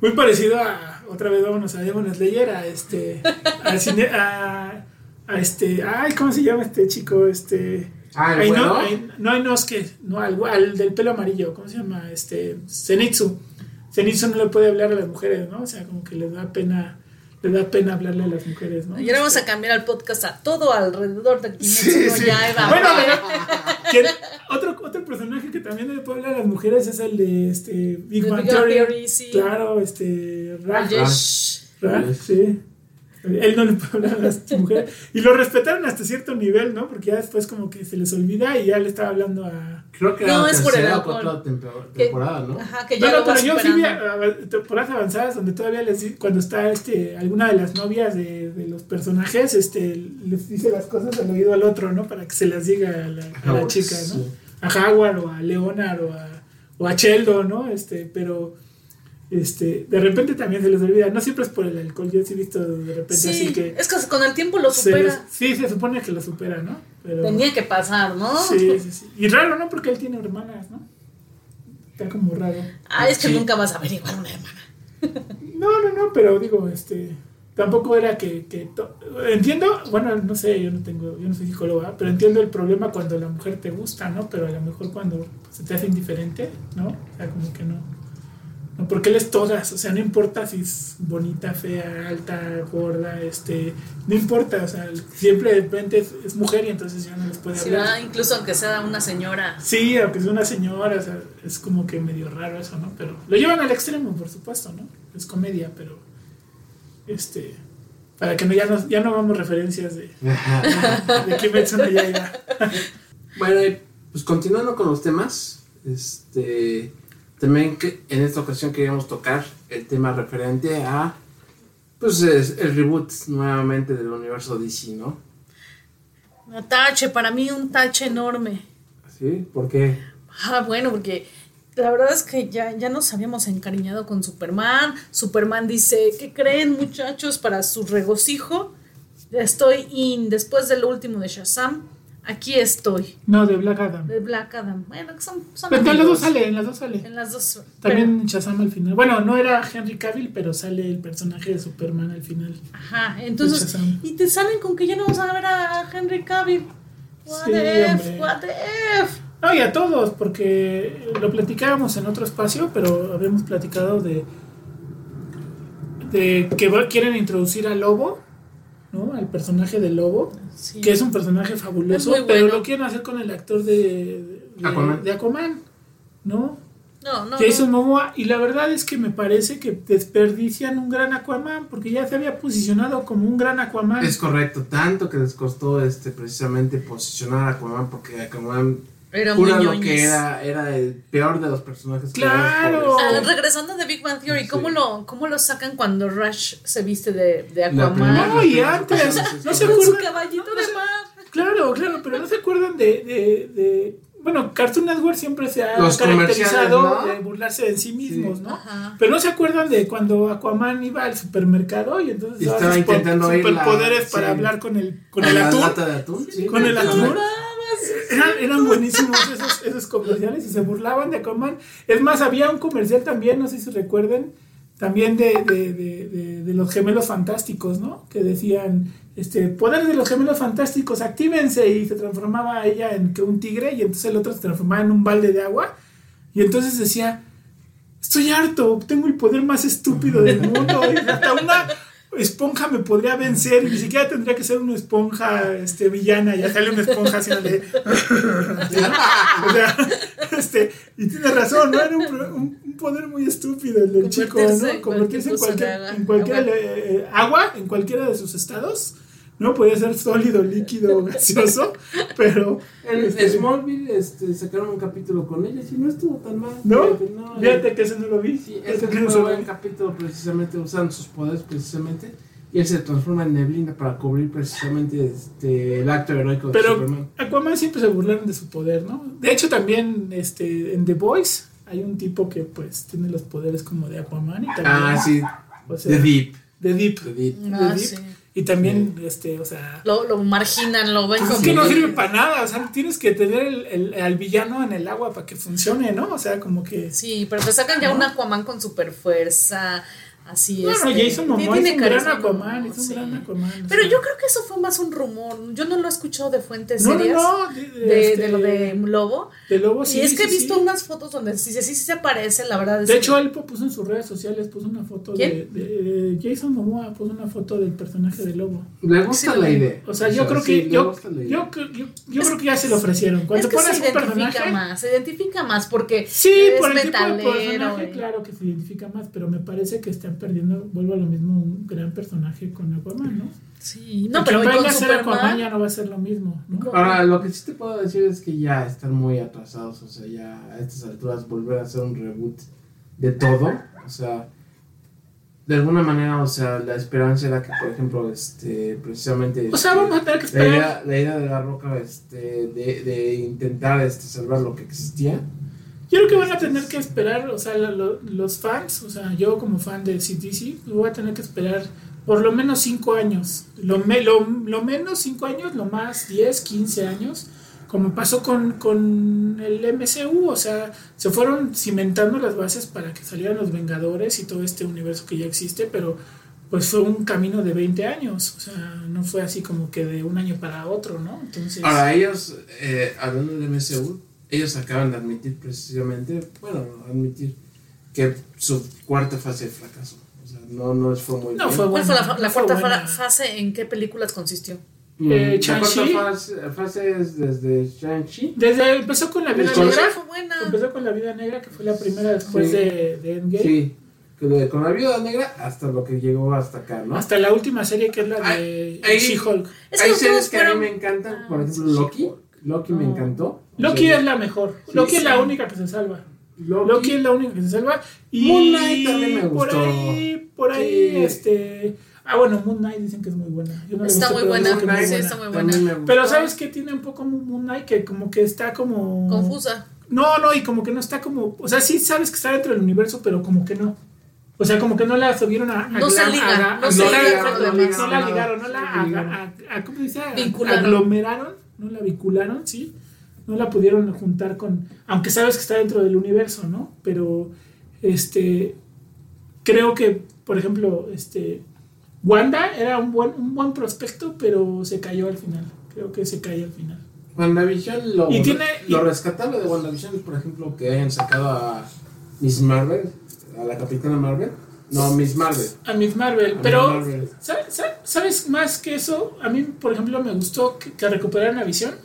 Muy parecido a... Otra vez vámonos a Demon Slayer, a este... al cine, a, a este... Ay, ¿cómo se llama este chico? Este... Ah, el Ay, bueno. no, ay, no, no, es que... No, al, al del pelo amarillo, ¿cómo se llama? Este... Zenitsu. Zenitsu no le puede hablar a las mujeres, ¿no? O sea, como que le da pena... Le da pena hablarle a las mujeres, ¿no? Y ahora vamos a cambiar el podcast a todo alrededor de Kimetsu Sí, no sí. Yaiba. Bueno, ¿quién- otro, otro personaje que también le puede hablar a las mujeres es el de este Big Bang Theory. Claro, este Raj. Rajesh. Raj, sí. Él no le puede hablar a las mujeres. Y lo respetaron hasta cierto nivel, ¿no? Porque ya después como que se les olvida y ya le estaba hablando a... Creo que No, era la es por el alcohol. temporada, ¿no? Ajá, que ya No, pero yo sí vi a- a- temporadas avanzadas donde todavía les di- cuando está este alguna de las novias de, de los personajes este les dice las cosas al oído al otro, ¿no? Para que se las diga a la, a la Howard, chica, ¿no? sí. A Howard o a Leonard o a, o a Sheldon, ¿no? Este, pero este, de repente también se les olvida. No siempre es por el alcohol, yo sí he visto de repente Sí, así que es que con el tiempo lo les- supera. sí, se supone que lo supera, ¿no? Pero, Tenía que pasar, ¿no? sí, sí, sí. Y raro, ¿no? Porque él tiene hermanas, ¿no? Está como raro. Ah, es que Sí. nunca vas a averiguar una hermana. No, no, no, pero digo, este, tampoco era que, que to- entiendo, bueno, no sé, yo no tengo, yo no soy psicóloga, pero entiendo el problema cuando la mujer te gusta, ¿no? Pero a lo mejor cuando se te hace indiferente, ¿no? O sea, como que no. No, porque él es todas, o sea, no importa si es bonita, fea, alta, gorda, este, no importa, o sea, siempre de repente es, es mujer y entonces ya no les puede Sí, hablar. ¿verdad? Incluso aunque sea una señora. Sí, aunque es una señora, o sea, es como que medio raro eso, ¿no? Pero lo llevan al extremo, por supuesto, ¿no? Es comedia, pero este para que no ya no ya no vamos referencias de de Kimetsu no Yaiba. Bueno, y, pues continuando con los temas, este también que en esta ocasión queríamos tocar el tema referente a pues es el reboot nuevamente del universo DC, ¿no? Un tache, para mí un tache enorme. ¿Sí? ¿Por qué? Ah, bueno, porque la verdad es que ya, ya nos habíamos encariñado con Superman. Superman dice, ¿qué creen muchachos? Para su regocijo, estoy in. Después del último de Shazam, Aquí estoy. No, de Black Adam. De Black Adam. Bueno, que son, son Pero en las dos sale, en las dos sale. En las dos. También en Shazam al final. Bueno, no era Henry Cavill, pero sale el personaje de Superman al final. Ajá, entonces. Y te salen con que ya no vamos a ver a Henry Cavill. What Sí, the F, hombre. what the F. No, y a todos, porque lo platicábamos en otro espacio, pero habíamos platicado de, de que quieren introducir al lobo, ¿no? Al personaje del lobo, Sí. que es un personaje fabuloso, pero lo quieren hacer con el actor de, de, Aquaman. de Aquaman, ¿no? No, no. Jason no. Momoa, y la verdad es que me parece que desperdician un gran Aquaman, porque ya se había posicionado como un gran Aquaman. Es correcto, tanto que les costó este precisamente posicionar a Aquaman porque Aquaman Era muy lo que era, era el peor de los personajes. Claro. por Ah, regresando de Big Bang Theory, Sí. ¿cómo, lo, ¿cómo lo sacan cuando Rush se viste de, de Aquaman? primera- No, y antes, no se Con su acuerdan. caballito de mar. Claro, claro, pero no se acuerdan de, de, de- bueno, Cartoon Network siempre se ha Los caracterizado ¿no? de burlarse de sí mismos, ¿no? Ajá. Pero no se acuerdan de cuando Aquaman iba al supermercado y entonces Y estaba intentando la- superpoderes para sí. hablar con el con el la atún. lata de atún, sí. Con el No atún. Eran, eran buenísimos esos, esos comerciales y se burlaban de Aquaman. Es más, había un comercial también, no sé si recuerden, también de, de- de los gemelos fantásticos, ¿no? Que decían, este, poderes de los gemelos fantásticos, actívense y se transformaba ella en que un tigre y entonces el otro se transformaba en un balde de agua y entonces decía, estoy harto, tengo el poder más estúpido del mundo y hasta una esponja me podría vencer y ni siquiera tendría que ser una esponja este, villana, ya sale una esponja haciéndole... o sea, este, y tiene razón, ¿no? Era un, un- un poder muy estúpido el del chico, ¿no? Convertirse en cualquier en cualquier agua. eh, agua, en cualquiera de sus estados. No podía ser sólido, líquido o gaseoso, pero En este, Smallville este, sacaron un capítulo con ella y no estuvo tan mal. ¿no? Fíjate, no, Fíjate que ese no lo vi. Sí, ese que no fue un buen capítulo precisamente usando sus poderes precisamente y él se transforma en neblina para cubrir precisamente este, el acto heroico de Pero Superman. Aquaman siempre se burlaron de su poder, ¿no? De hecho, también este, en The Voice hay un tipo que pues tiene los poderes como de Aquaman y también. Ah, sí, o sea, The Deep. de Deep. The Deep. Ah, Deep. sí. Y también, este, o sea. Lo, lo marginan, lo ven pues como. es que no sirve para nada, o sea, tienes que tener el, el- al villano en el agua para que funcione, ¿no? O sea, como que. Sí, pero te sacan ya un Aquaman con super fuerza. Así es. Bueno, Jason Momoa es un gran Aquaman, es un sí. gran Aquaman. Pero sea. yo creo que eso fue más un rumor. Yo no lo he escuchado de fuentes No, no, serias. no, de, de, De, este, de lo de Lobo. de Lobo, sí. y es que sí, he visto sí. unas fotos donde sí, sí, sí se parece, la verdad. es De que- hecho, él puso en sus redes sociales, puso una foto de, de- de Jason Momoa, puso una foto del personaje de Lobo. Le gusta Sí, la idea. O sea, yo creo sí, que yo, yo, yo, yo- creo que ya se lo ofrecieron. Cuando es que pones se un identifica personaje, más, se identifica más porque sí, es por el tipo de metalero. personaje, claro que se identifica más, pero me parece que están perdiendo, vuelvo a lo mismo, un gran personaje con Aquaman, ¿no? Sí, no, Porque pero hoy venga con a ser Aquaman ya no va a ser lo mismo, ¿no? Ahora, lo que sí te puedo decir es que ya están muy atrasados, o sea, ya a estas alturas volver a hacer un reboot de todo, o sea, de alguna manera, o sea, la esperanza era que, por ejemplo, este, precisamente... O sea, este, vamos a tener que la idea, la idea de la roca, este, de, de intentar este, salvar lo que existía, Yo creo que van a tener que esperar, o sea, lo- lo- los fans, o sea, yo como fan de CTC, voy a tener que esperar por lo menos 5 años. Lo, me- lo, lo menos 5 años, lo más 10, 15 años, como pasó con, con el MCU, o sea, se fueron cimentando las bases para que salieran los Vengadores y todo este universo que ya existe, pero pues fue un camino de 20 años, o sea, no fue así como que de un año para otro, ¿no? Entonces... Ahora, ellos, eh, hablando del MCU, ellos acaban de admitir precisamente, bueno, admitir que su cuarta fase fracasó. O sea, no, no fue muy No bien. fue ¿Cuál fue la, buena, la no fue cuarta buena. fa- fase? ¿En qué películas consistió? Mm, Eh, la cuarta fase, fase es desde Shang-Chi. Desde empezó con la vida negra. fue buena. Empezó con la vida negra, que fue la primera después Sí. de, de Endgame. Sí, con la viuda negra hasta lo que llegó hasta acá, ¿no? Hasta la última serie que es la de She-Hulk. Hay series que a mí me encantan, por Ah, ejemplo sí, Loki. Loki me encantó. O Loki sea, es la mejor. Sí, Loki es la única que se salva. Loki, Loki es la única que se salva. Y Moon Knight también me por gustó. ahí, por ahí, Sí. este. Ah, bueno, Moon Knight dicen que es muy buena. Yo no Está muy buena, que muy sí, buena. está muy buena. Pero ¿sabes qué tiene un poco Moon Knight? Que como que está como. Confusa. No, no, y como que no está como. O sea, sí sabes que está dentro del universo, pero como que no. O sea, como que no la subieron a. a No se liga, no la- ligaron, no la. se a- ligaron. a- a- ¿Cómo se dice? Vincularon. Aglomeraron no la vincularon, ¿sí? No la pudieron juntar con, aunque sabes que está dentro del universo, ¿no? Pero, este, creo que, por ejemplo, este, Wanda era un buen, un buen prospecto, pero se cayó al final. Creo que se cayó al final. WandaVision, lo, Y tiene- lo y- rescatable de WandaVision por ejemplo, que hayan sacado a Miss Marvel, a la Capitana Marvel. No, Miss Marvel. A Miss Marvel, A pero Miss Marvel. ¿sabe- sabe- ¿sabes más que eso? A mí, por ejemplo, me gustó que, que recuperaran a Visión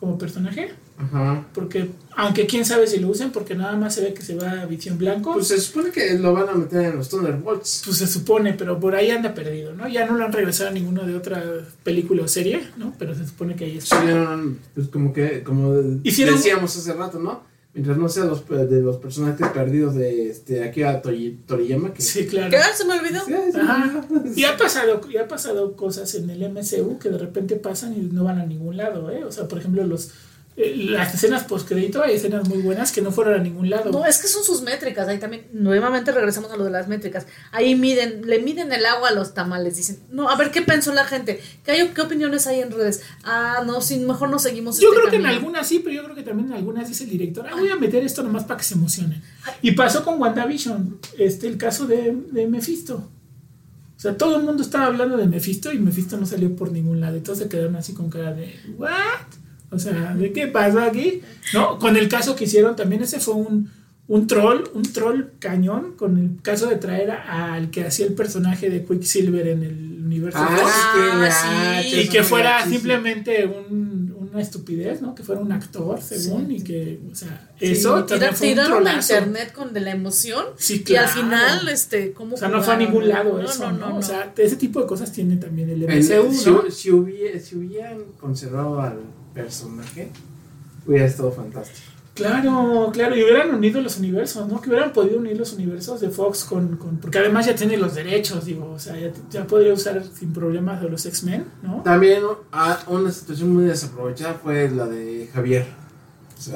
como personaje, Ajá. porque aunque quién sabe si lo usen, porque nada más se ve que se va a Visión Blanco, Pues pues, se supone que lo van a meter en los Thunderbolts. se supone, pero por ahí anda perdido, ¿no? Ya no lo han regresado a ninguno de otra película o serie, ¿no? Pero se supone que ahí está. Hicieron, pues como que, como Hicieron- decíamos hace rato, ¿no? Mientras no sean los pe- de los personajes perdidos de este Akira Tori- Toriyama, que Sí, claro. ¿Qué? Se me olvidó. Sí, sí, Ajá. sí. Y ha pasado, y ha pasado cosas en el MCU que de repente pasan y no van a ningún lado, ¿eh? O sea, por ejemplo, los eh, las escenas postcrédito hay escenas muy buenas que no fueron a ningún lado. No, es que son sus métricas. Ahí también, nuevamente regresamos a lo de las métricas. Ahí miden, le miden el agua a los tamales. Dicen, no, a ver qué pensó la gente. ¿Qué, hay, qué opiniones hay en redes? Ah, no, sí, mejor no seguimos. Yo este creo que en algunas sí, pero yo creo que también en algunas dice el director, ah, voy a meter esto nomás para que se emocionen. Y pasó con WandaVision, este, el caso de, de Mephisto. O sea, todo el mundo estaba hablando de Mephisto y Mephisto no salió por ningún lado. Entonces se quedaron así con cara de, ¿what? O sea, ¿de qué pasó aquí? No, con el caso que hicieron también, ese fue un, un troll, un troll cañón, con el caso de traer a- al que hacía el personaje de Quicksilver en el universo. Ah. Ah, sí. Y que fuera simplemente un- una estupidez, ¿no? Que fuera un actor, según, y que, o sea, Sí, eso tira- fue tiraron a internet con de la emoción. Sí, Y claro. al final, este, ¿cómo O sea, no fue a ningún lado No, eso, no, ¿no? no, O sea, ese tipo de cosas tiene también el El- MCU, si hubiera- si hubieran conservado al personaje, hubiera estado fantástico. Claro, claro, y hubieran unido los universos, ¿no? Que hubieran podido unir los universos de Fox con, con porque además ya tiene los derechos, digo, o sea, ya, ya podría usar sin problemas de los X-Men, ¿no? También ah, una situación muy desaprovechada fue la de Javier.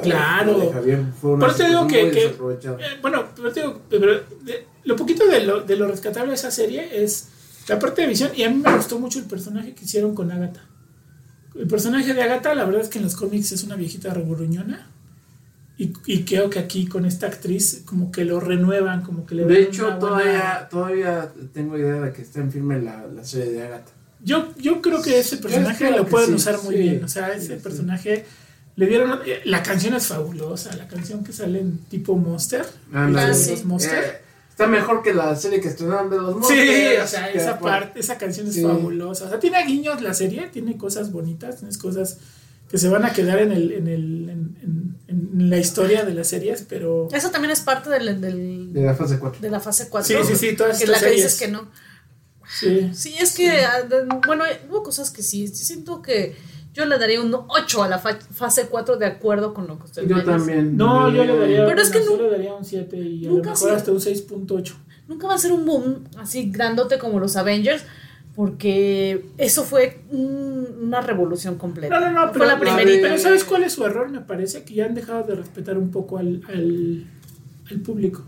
Claro. la de Javier fue una Por eso te digo que- muy que- desaprovechada. Eh, bueno, pero te digo, pero de- lo poquito de lo, de lo rescatable de esa serie es la parte de visión y a mí me gustó mucho el personaje que hicieron con Agatha. El personaje de Agatha, la verdad es que en los cómics es una viejita reburruñona y, y creo que aquí con esta actriz como que lo renuevan, como que le De hecho, buena- todavía, todavía tengo idea de que está en firme la, la serie de Agatha. Yo, yo creo que ese personaje lo pueden sí, usar muy sí, bien. O sea, ese sí, personaje le dieron. eh, La canción es fabulosa. La canción que sale en tipo Monster. Ándale. de sí. los Monster. Eh, está mejor que la serie que estrenaron de los Sí, Monsters, o sea, esa por- parte, esa canción es Sí. fabulosa. O sea, tiene guiños la serie, tiene cosas bonitas, tiene cosas que se van a quedar en el, en el, en, en- en la historia de las series, pero Eso también es parte del, del- De la fase 4. de la fase 4. Sí, sí, sí, todas Que estas la que dices series. que no. sí. Sí, es que, ah, bueno, hubo cosas que sí, sí siento que yo le daría un 8 a la fa- fase 4 de acuerdo con lo que usted me Yo dice. también. No, yo le daría, Pero es que le daría un 7 y a lo mejor hasta un 6.8. Nunca va a ser un boom así grandote como los Avengers, porque eso fue un- una revolución completa. No, no, no, Fue pero, la primerita. pero ¿sabes cuál es su error? Me parece que ya han dejado de respetar un poco al, al, al público.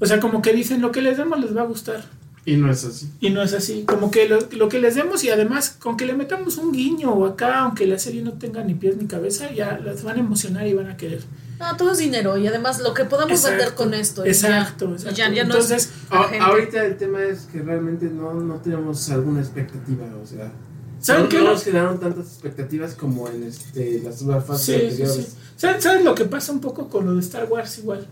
O sea, como que dicen lo que les demos les va a gustar. Y no es así. Y no es así. Como que lo, lo que les demos y además con que le metamos un guiño o acá, aunque la serie no tenga ni pies ni cabeza, ya las van a emocionar y van a querer. No, todo es dinero y además lo que podamos Exacto, vender con esto. y ya- exacto, exacto. Ya, ya no Entonces, es la A- ahorita el tema es que realmente no, no tenemos alguna expectativa, o sea. ¿Saben no, qué? no nos generaron tantas expectativas como en este, las nuevas fases Sí, sí, anteriores. sí. ¿Sabes, sabes lo que pasa un poco con lo de Star Wars igual?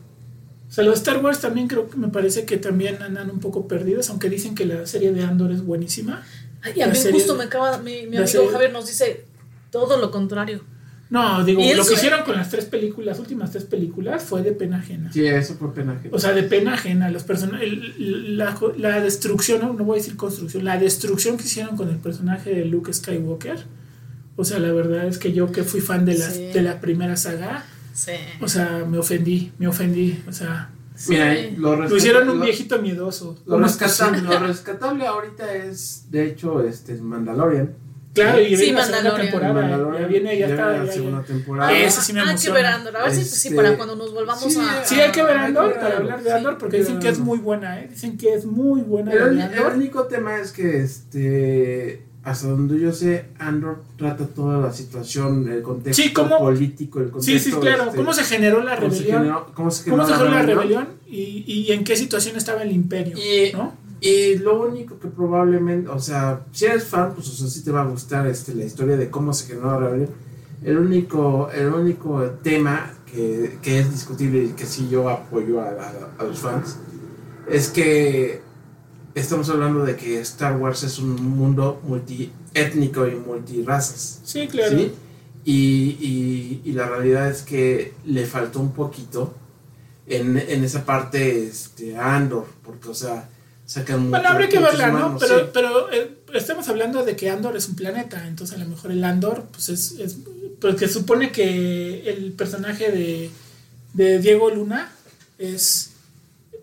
O sea, lo de Star Wars también creo que me parece que también andan un poco perdidos, aunque dicen que la serie de Andor es buenísima. Ay, a la mí justo de- me acaba, mi, mi amigo serie- Javier nos dice todo lo contrario. No, digo, lo que hicieron con las tres películas, las últimas tres películas, fue de pena ajena. Sí, eso fue pena ajena. O sea, de pena ajena. Los person la, la destrucción, no, no voy a decir construcción, la destrucción que hicieron con el personaje de Luke Skywalker. O sea, la verdad es que yo que fui fan de la, Sí. de la primera saga, Sí. o sea, me ofendí, me ofendí. O sea, Mira, Sí. lo, lo hicieron un lo- viejito miedoso. Lo, ¿Cómo es rescatable, lo rescatable ahorita es, de hecho, este Mandalorian. Claro, y Sí, viene la segunda Mandalorian. temporada. Mandalorian, Ya viene, ya, está. la ya- segunda temporada. Ah, Ese sí me ah, hay que ver Andor. A ver si, sí, Este, para cuando nos volvamos sí, a. Sí, hay que ver Andor para hablar de Sí. Andor porque dicen que es muy buena, ¿eh? Dicen que es muy buena El, único tema es que este hasta donde yo sé, Andor trata toda la situación, el contexto Sí, ¿cómo? político, el contexto. Sí, sí, claro. este, ¿Cómo se generó la cómo se rebelión? generó- cómo se ¿Cómo se generó la rebelión? ¿Y, y en qué situación estaba el imperio? Y- ¿no? Y lo único que probablemente, o sea, si eres fan, pues o sea, sí te va a gustar este, la historia de cómo se generó la rebelión. El único, el único tema que, que es discutible y que sí yo apoyo a, a- a los fans es que estamos hablando de que Star Wars es un mundo multiétnico y multirazas. Sí, claro. ¿sí? Y, y- y la realidad es que le faltó un poquito en, en esa parte este, a Andor, porque, o sea, sacan Bueno, habría que verla, ¿no? humanos, Pero, sí. pero eh, estamos hablando de que Andor es un planeta, entonces a lo mejor el Andor, pues es. es porque supone que el personaje de, de Diego Luna es,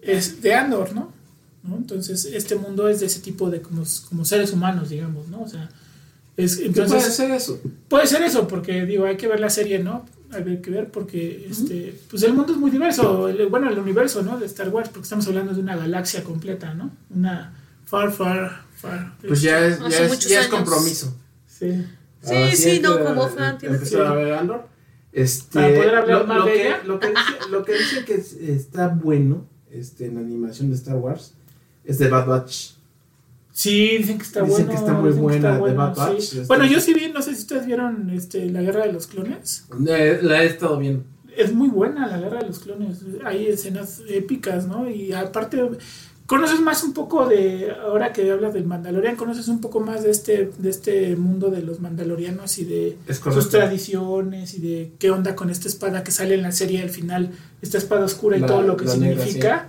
es de Andor, ¿no? ¿No? Entonces, este mundo es de ese tipo de como, como seres humanos, digamos, ¿no? O sea, es, ¿Qué entonces. puede ser eso? Puede ser eso, porque digo, hay que ver la serie, ¿no? Hay que ver porque este, pues el mundo es muy diverso, el- bueno, el universo, ¿no? De Star Wars, porque estamos hablando de una galaxia completa, ¿no? Una far, far, far. Pues ya es, Hace ya es, ya es compromiso. Sí. Sí, Ahora sí, no, como fan tienes empezar que- a ver Andor. Este, Para poder hablar lo, más lo de que, ella. Lo que, dice, lo que dice que es- está bueno este, en la animación de Star Wars es de Bad Batch. Sí, dicen que está Dicen bueno. que está muy dicen que buena, está de Bad sí. Batch, este. Bueno, yo sí vi, no sé si ustedes vieron este, La Guerra de los Clones. Eh, la he estado viendo. Es muy buena La Guerra de los Clones. Hay escenas épicas, ¿no? Y aparte, conoces más un poco de, ahora que hablas del Mandalorian, conoces un poco más de este, de este mundo de los mandalorianos y de sus tradiciones y de qué onda con esta espada que sale en la serie al final, esta espada oscura y La- todo lo que negra, significa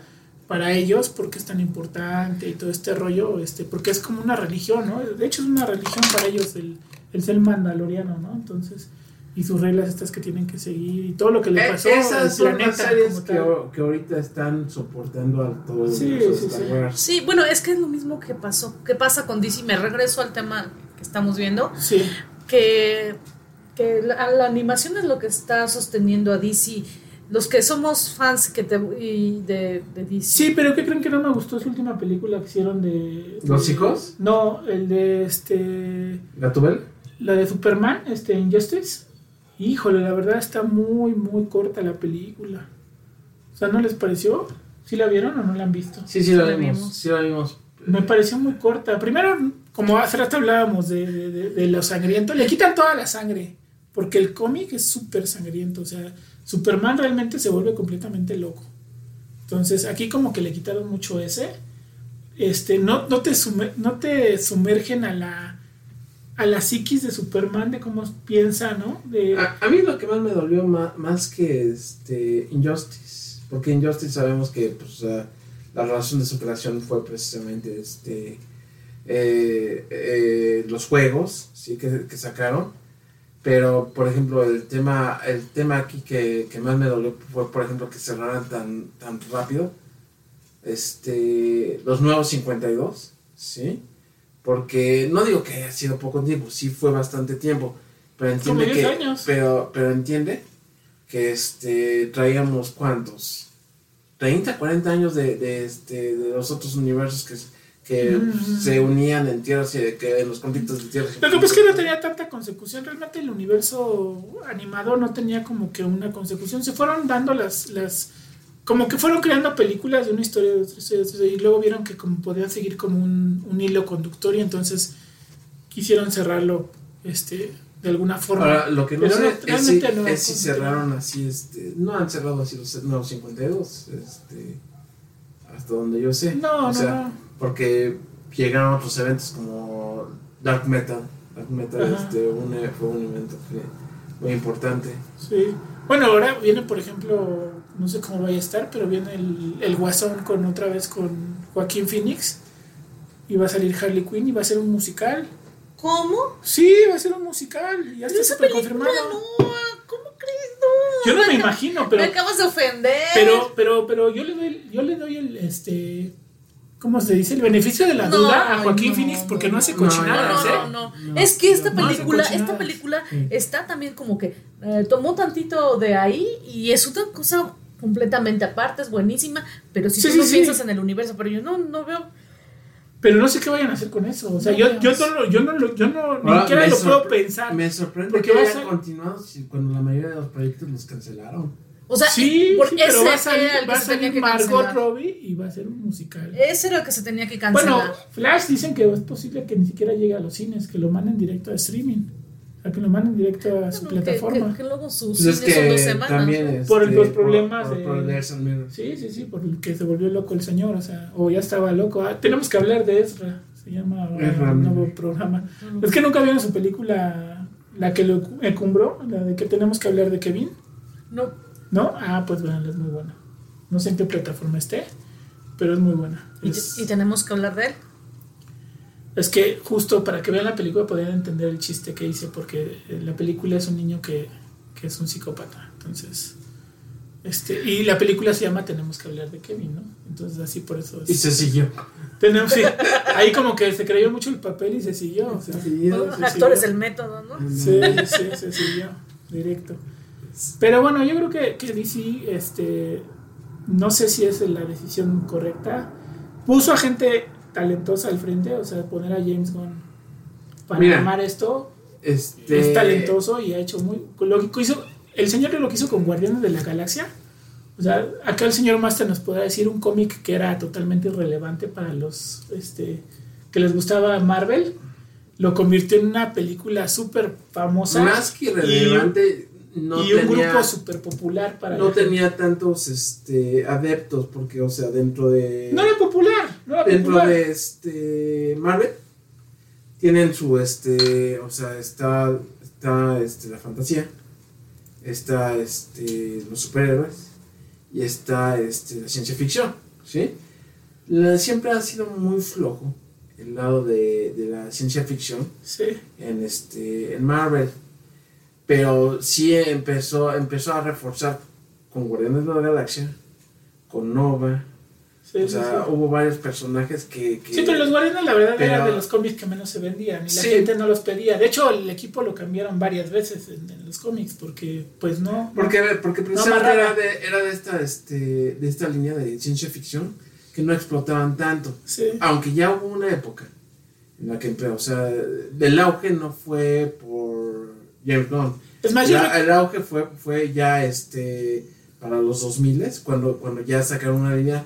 para ellos, porque es tan importante y todo este rollo, este, porque es como una religión, ¿no? De hecho es una religión para ellos el, el ser mandaloriano, ¿no? Entonces, y sus reglas estas que tienen que seguir y todo lo que le Eh, pasó al Esas son las planeta series como que, que ahorita están soportando a todo el Sí, de sí, sí. Sí, bueno, es que es lo mismo que pasó, que pasa con DC. Me regreso al tema que estamos viendo, Sí, que, que la, la animación es lo que está sosteniendo a DC. Los que somos fans que te, y de, de DC. sí, pero ¿qué creen que no me gustó su última película que hicieron de... ¿Los de- hijos? No, el de este... ¿Gatubel? La de Superman, este, Injustice. Híjole, la verdad está muy, muy corta la película. O sea, ¿no les pareció? ¿Sí la vieron o no la han visto? Sí, sí, la La vimos. vimos. Sí, la vimos. Me pareció muy corta. Primero, como hace rato hablábamos de, de, de- de lo sangriento, le quitan toda la sangre. Porque el cómic es súper sangriento. O sea, Superman realmente se vuelve completamente loco. Entonces, aquí como que le quitaron mucho ese. Este, no, no, te, no te sumergen a la, a la psiquis de Superman, de cómo piensa, ¿no? A, a mí lo que más me dolió más, que este Injustice, porque Injustice sabemos que pues, la razón de su creación fue precisamente este eh, eh, los juegos sí que, que sacaron, pero por ejemplo el tema el tema aquí que, que más me dolió fue por ejemplo que cerraran tan tan rápido este los nuevos 52, sí, porque no digo que haya sido poco tiempo, sí fue bastante tiempo, pero entiende Como 10 que años. pero pero entiende que este traíamos cuántos 30, 40 años de, de, este, de los otros universos que, que Mm. se unían en tierras y que en los conflictos de tierras. Lo que pasa es que no tenía tanta consecución. Realmente el universo animado no tenía como que una consecución. Se fueron dando las. las como que fueron creando películas de una historia de otra historia, de otra historia, y luego vieron que como podían seguir como un, un hilo conductor y entonces quisieron cerrarlo este de alguna forma. Ahora, lo que no Pero sé no, es, si, realmente no, es si cerraron así, este, no han cerrado así los nuevos 52, este, hasta donde yo sé. No, O no, sea, no. Porque llegaron otros eventos como Dark Metal. Dark Metal este, un- fue un evento que- muy importante. Sí. Bueno, ahora viene, por ejemplo, no sé cómo vaya a estar, pero viene el, el Guasón con otra vez con Joaquín Phoenix. Y va a salir Harley Quinn y va a ser un musical. ¿Cómo? Sí, va a ser un musical. Ya está súper confirmado. no, ¿cómo crees? No. Yo no me imagino, pero, me acabas de ofender. pero, pero, pero yo le doy, yo le doy el, este, ¿cómo se dice? El beneficio de la No, duda a Joaquín no, Phoenix porque no, no, hace no, cochinadas, no, ¿eh? no, no, Es que esta no película, esta película Sí. está también como que eh, tomó tantito de ahí y es otra cosa completamente aparte, es buenísima, pero si Sí, tú sí, no sí. piensas en el universo, pero yo no, no veo. Pero no sé qué vayan a hacer con eso. O sea, No yo, yo no, lo- yo no, lo- yo no ni Ahora, siquiera lo puedo pensar. Me sorprende Porque que a hayan ser- continuado si- cuando la mayoría de los proyectos los cancelaron. O sea, sí, por sí, pero ese va a salir, era el que va a se tenía salir que Margot cancelar. Robbie y va a ser un musical. Ese era el que se tenía que cancelar. Bueno, Flash dicen que es posible que ni siquiera llegue a los cines, que lo manden directo a streaming. O sea, que lo manden directo a su Bueno, que- plataforma. Que, que luego sus Pues es cines son dos que semanas. este, Por los problemas por, de- por el de Miller. Sí, sí, sí, porque se volvió loco el señor, o sea, o ya estaba loco. Ah, tenemos que hablar de Ezra, se llama ahora Ezra un nuevo programa. Es que nunca vieron su película, la que lo encumbró, la de que tenemos que hablar de Kevin, No, ¿no? Ah, pues bueno, es muy buena. No sé en qué plataforma esté, pero es muy buena. y, Es, y tenemos que hablar de él. es que justo para que vean la película podrían entender el chiste que hice, porque eh, la película es un niño que, que es un psicópata, entonces... Este, y la película se llama Tenemos que hablar de Kevin, ¿no? Entonces así por eso es- Y se siguió. Tenemos, sí, ahí como que se creyó mucho el papel y se siguió. Se siguió. Bueno, actores sí. del método, ¿no? sí, sí, se siguió directo. Pero bueno, yo creo que, que DC, este, no sé si es la decisión correcta. Puso a gente talentosa al frente, o sea, poner a James Gunn para Mira. armar esto Este, es talentoso y ha hecho muy. Lo que hizo, el señor lo que hizo con Guardianes de la Galaxia. O sea, acá el señor Master nos podrá decir un cómic que era totalmente irrelevante para los este, que les gustaba Marvel. Lo convirtió en una película súper famosa. Más que irrelevante, no y un tenía, grupo súper popular para no tenía tantos este, adeptos, porque, o sea, dentro de. No era popular, no era dentro popular. de este Marvel tienen su este o sea está está este la fantasía está este los superhéroes y está este la ciencia ficción sí La- siempre ha sido muy flojo el lado de, de la ciencia ficción Sí, en este en Marvel pero sí empezó empezó a reforzar con Guardianes de la Galaxia con Nova sí, o sí, sea sí. hubo varios personajes que, que- Sí, pero los Guardianes la verdad eran Pero- de los cómics que menos se vendían y la gente no los pedía. De hecho, el equipo lo cambiaron varias veces en, en los cómics porque pues no. Porque, porque precisamente era, de, era de esta este de esta línea de ciencia ficción que no explotaban tanto. Aunque ya hubo una época en la que empezó, o sea, el auge no fue por James. Es más, yo La- el auge fue, fue ya este para los 2000 cuando, cuando ya sacaron una línea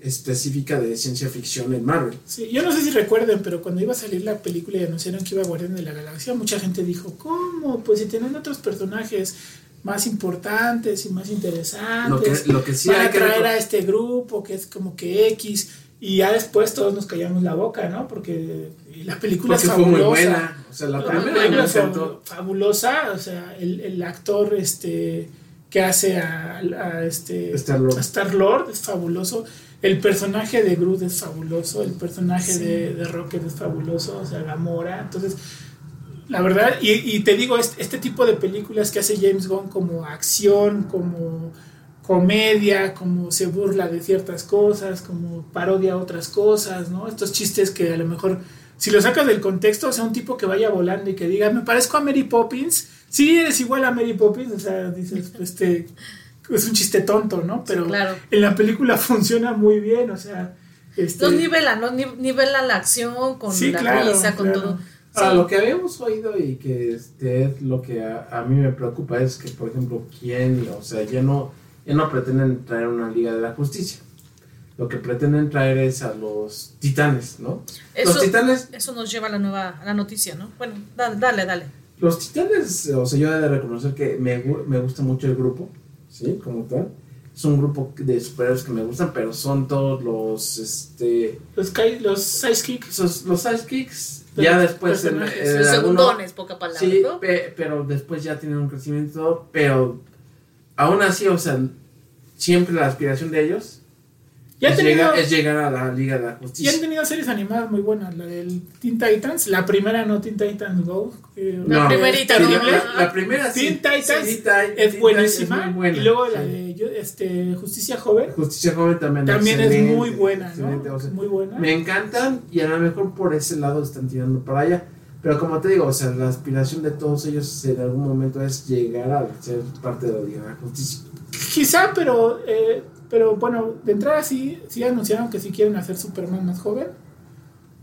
específica de ciencia ficción en Marvel. Sí, yo no sé si recuerden, pero cuando iba a salir la película y anunciaron que iba a Guardián de la Galaxia, mucha gente dijo, ¿cómo? Pues si tienen otros personajes más importantes y más interesantes, Lo que, lo que sí van hay que traer a este grupo que es como que X, y ya después todos nos callamos la boca, ¿no? Porque y la película porque es fue muy fabulosa. buena. O sea, la La primera película es fabulosa, o sea, el, el actor este que hace a, a este Star-Lord. a Star-Lord es fabuloso. El personaje de Groot es fabuloso, el personaje de, de Rocket es fabuloso, o sea, Gamora. Entonces, la verdad, y, y te digo, este, este tipo de películas que hace James Gunn como acción, como comedia, como se burla de ciertas cosas, como parodia otras cosas, ¿no? Estos chistes que a lo mejor, si lo sacas del contexto, o sea, un tipo que vaya volando y que diga, me parezco a Mary Poppins, sí eres igual a Mary Poppins, o sea, dices, este, es un chiste tonto, ¿no? Pero claro. en la película funciona muy bien, o sea, este, Los nivelan, ¿no? Ni- Nivelan la acción con Sí, la claro, risa, con claro. todo. Ahora, Sí. lo que habíamos oído y que este es lo que a, a mí me preocupa es que, por ejemplo, quién, o sea, ya no, ya no pretenden traer una Liga de la Justicia. Lo que pretenden traer es a los titanes, ¿no? Eso, los titanes, eso nos lleva a la nueva a la noticia, ¿no? Bueno, dale, dale. dale. los titanes, o sea, yo he de reconocer que me, me gusta mucho el grupo, ¿sí? Como tal. Es un grupo de superhéroes que me gustan, pero son todos los, este, los, los sidekicks, esos- los sidekicks. Los Ya después en, personajes. en Los alguno- segundones, poca palabra, Sí, ¿no? pe- pero después ya tienen un crecimiento pero aún así, o sea, siempre la aspiración de ellos ya es, tenido, llegar, es llegar a la Liga de la y Justicia. han tenido series animadas muy buenas, la del Teen Titans, la primera no Teen Titans Go, que- La primerita, ¿no? la, la primera sí. Teen Titans sí, es Teen buenísima, es buena, y luego la de yo- este, Justicia Joven Justicia Joven también, también es muy buena, ¿no? o sea, muy buena. me encantan y a lo mejor por ese lado están tirando para allá. Pero como te digo, o sea, la aspiración de todos ellos en algún momento es llegar a ser parte de la Liga de la Justicia. Quizá, pero, eh, pero bueno, de entrada sí, sí anunciaron que sí quieren hacer Superman más joven.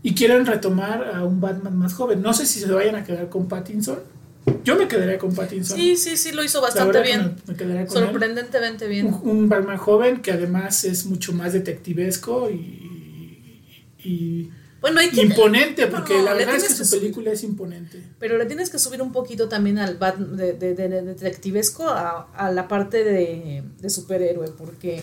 y quieren retomar a un Batman más joven. No sé si se vayan a quedar con Pattinson. Yo me quedaría con Pattinson. Sí, sí, sí, lo hizo bastante bien. Sorprendentemente bien. Un, un, Batman joven que además es mucho más detectivesco y, y bueno, imponente, porque la verdad es que, su película es imponente. Pero le tienes que subir un poquito también al Batman de, de, de, detectivesco a, a, la parte de, superhéroe, porque...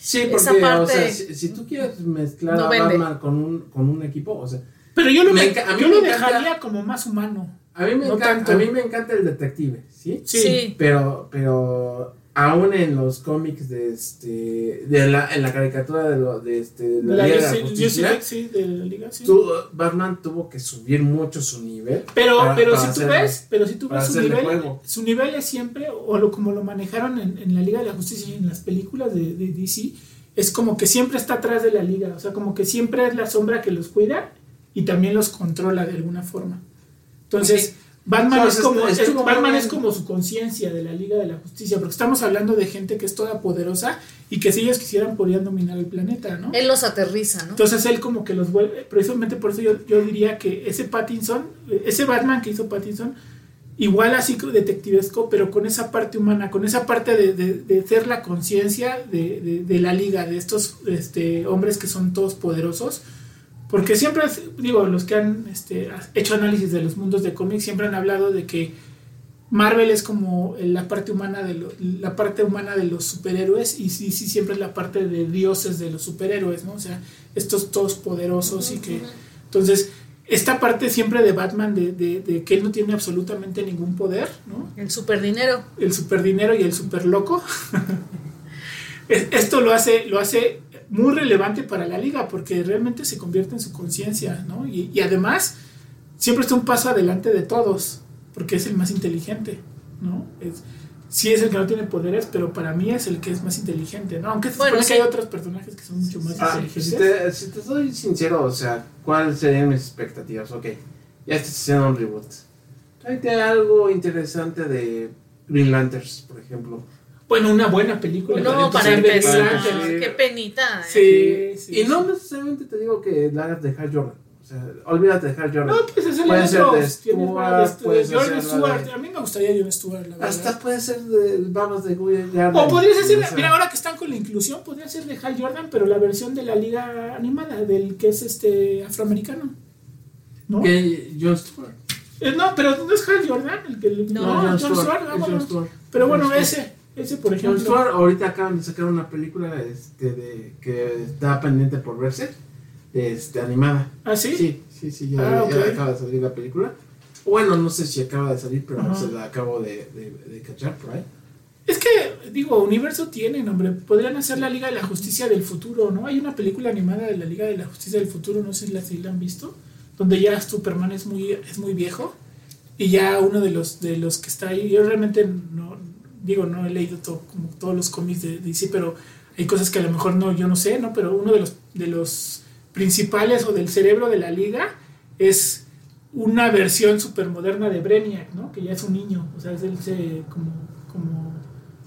Sí, porque o sea, si, tú quieres mezclar a Batman con un, con un equipo, o sea... Pero yo lo, me, yo lo dejaría como más humano. A mí me, encanta, a mí me encanta el detective, ¿sí? Sí. Pero, pero aún en los cómics de este de la en la caricatura de, lo, de este la, Liga de la Justicia sí, de la Liga, Batman tuvo que subir mucho su nivel pero pero si tú ves pero si tú ves su nivel su nivel es siempre o lo, como lo manejaron en, en, la Liga de la Justicia y en las películas de, de, DC es como que siempre está atrás de la liga o sea como que siempre es la sombra que los cuida y también los controla de alguna forma. Entonces Batman, es, como, Batman es como su conciencia de la Liga de la Justicia, porque estamos hablando de gente que es toda poderosa y que si ellos quisieran podrían dominar el planeta, ¿no? Él los aterriza, ¿no? Entonces él como que los vuelve, precisamente por eso yo, yo diría que ese Pattinson, ese Batman que hizo Pattinson, igual así detectivesco, pero con esa parte humana, con esa parte de, de, ser la conciencia de, de, de, la liga, de estos este, hombres que son todos poderosos, porque siempre, digo, los que han este, hecho análisis de los mundos de cómics siempre han hablado de que Marvel es como la parte humana de la parte humana de los superhéroes y sí, sí siempre es la parte de dioses de los superhéroes, ¿no? O sea, estos todos poderosos y que entonces esta parte siempre de Batman de, de, que él no tiene absolutamente ningún poder, ¿no? El superdinero. El superdinero y el super loco. Esto lo hace, lo hace muy relevante para la liga porque realmente se convierte en su conciencia, ¿no? Y, además siempre está un paso adelante de todos porque es el más inteligente, ¿no? Es, sí es el que no tiene poderes, pero para mí es el que es más inteligente, ¿no? Aunque bueno, que hay otros personajes que son mucho más ah, inteligentes. Si te, soy sincero, o sea, ¿cuáles serían mis expectativas? Ok, ya estás haciendo un reboot. Tráete algo interesante de Green Lanterns, por ejemplo. Bueno, una buena película. No, para empezar, qué penita. ¿eh? Sí, sí, Y no necesariamente te digo que la hagas de Hal Jordan. O sea, olvídate de Hal Jordan. No, pues es el puede ser de Stuart, puede ser Jordan Stewart. A mí me gustaría John Stewart, la verdad. Hasta puede ser de, vamos, de Jordan. O podría ser, mira, ahora que están con la inclusión, podría ser de Hal Jordan, pero la versión de la liga animada, del que es este afroamericano. ¿No? Que John Stewart. Eh, no, pero no es Hal Jordan el que... No, no John, Stewart. John Stewart. Pero bueno, ese... Ese, por ejemplo. ahorita acaban de sacar una película este, de, que está pendiente por verse, este, animada. ¿Ah, sí? Sí, sí, sí, ya, ah, acaba de salir la película. Bueno, no sé si acaba de salir, pero se la acabo de, de, cachar por ahí. Es que, digo, universo tienen, hombre. Podrían hacer la Liga de la Justicia del futuro, ¿no? Hay una película animada de la Liga de la Justicia del futuro, no sé si la, han visto, donde ya Superman es muy, es muy viejo y ya uno de los, de los que está ahí, yo realmente no, digo, no he leído todo, como todos los cómics de DC, pero hay cosas que a lo mejor no, yo no sé, ¿no? Pero uno de los, de los principales o del cerebro de la liga es una versión súper moderna de Brainiac, ¿no? Que ya es un niño, o sea, él se como, como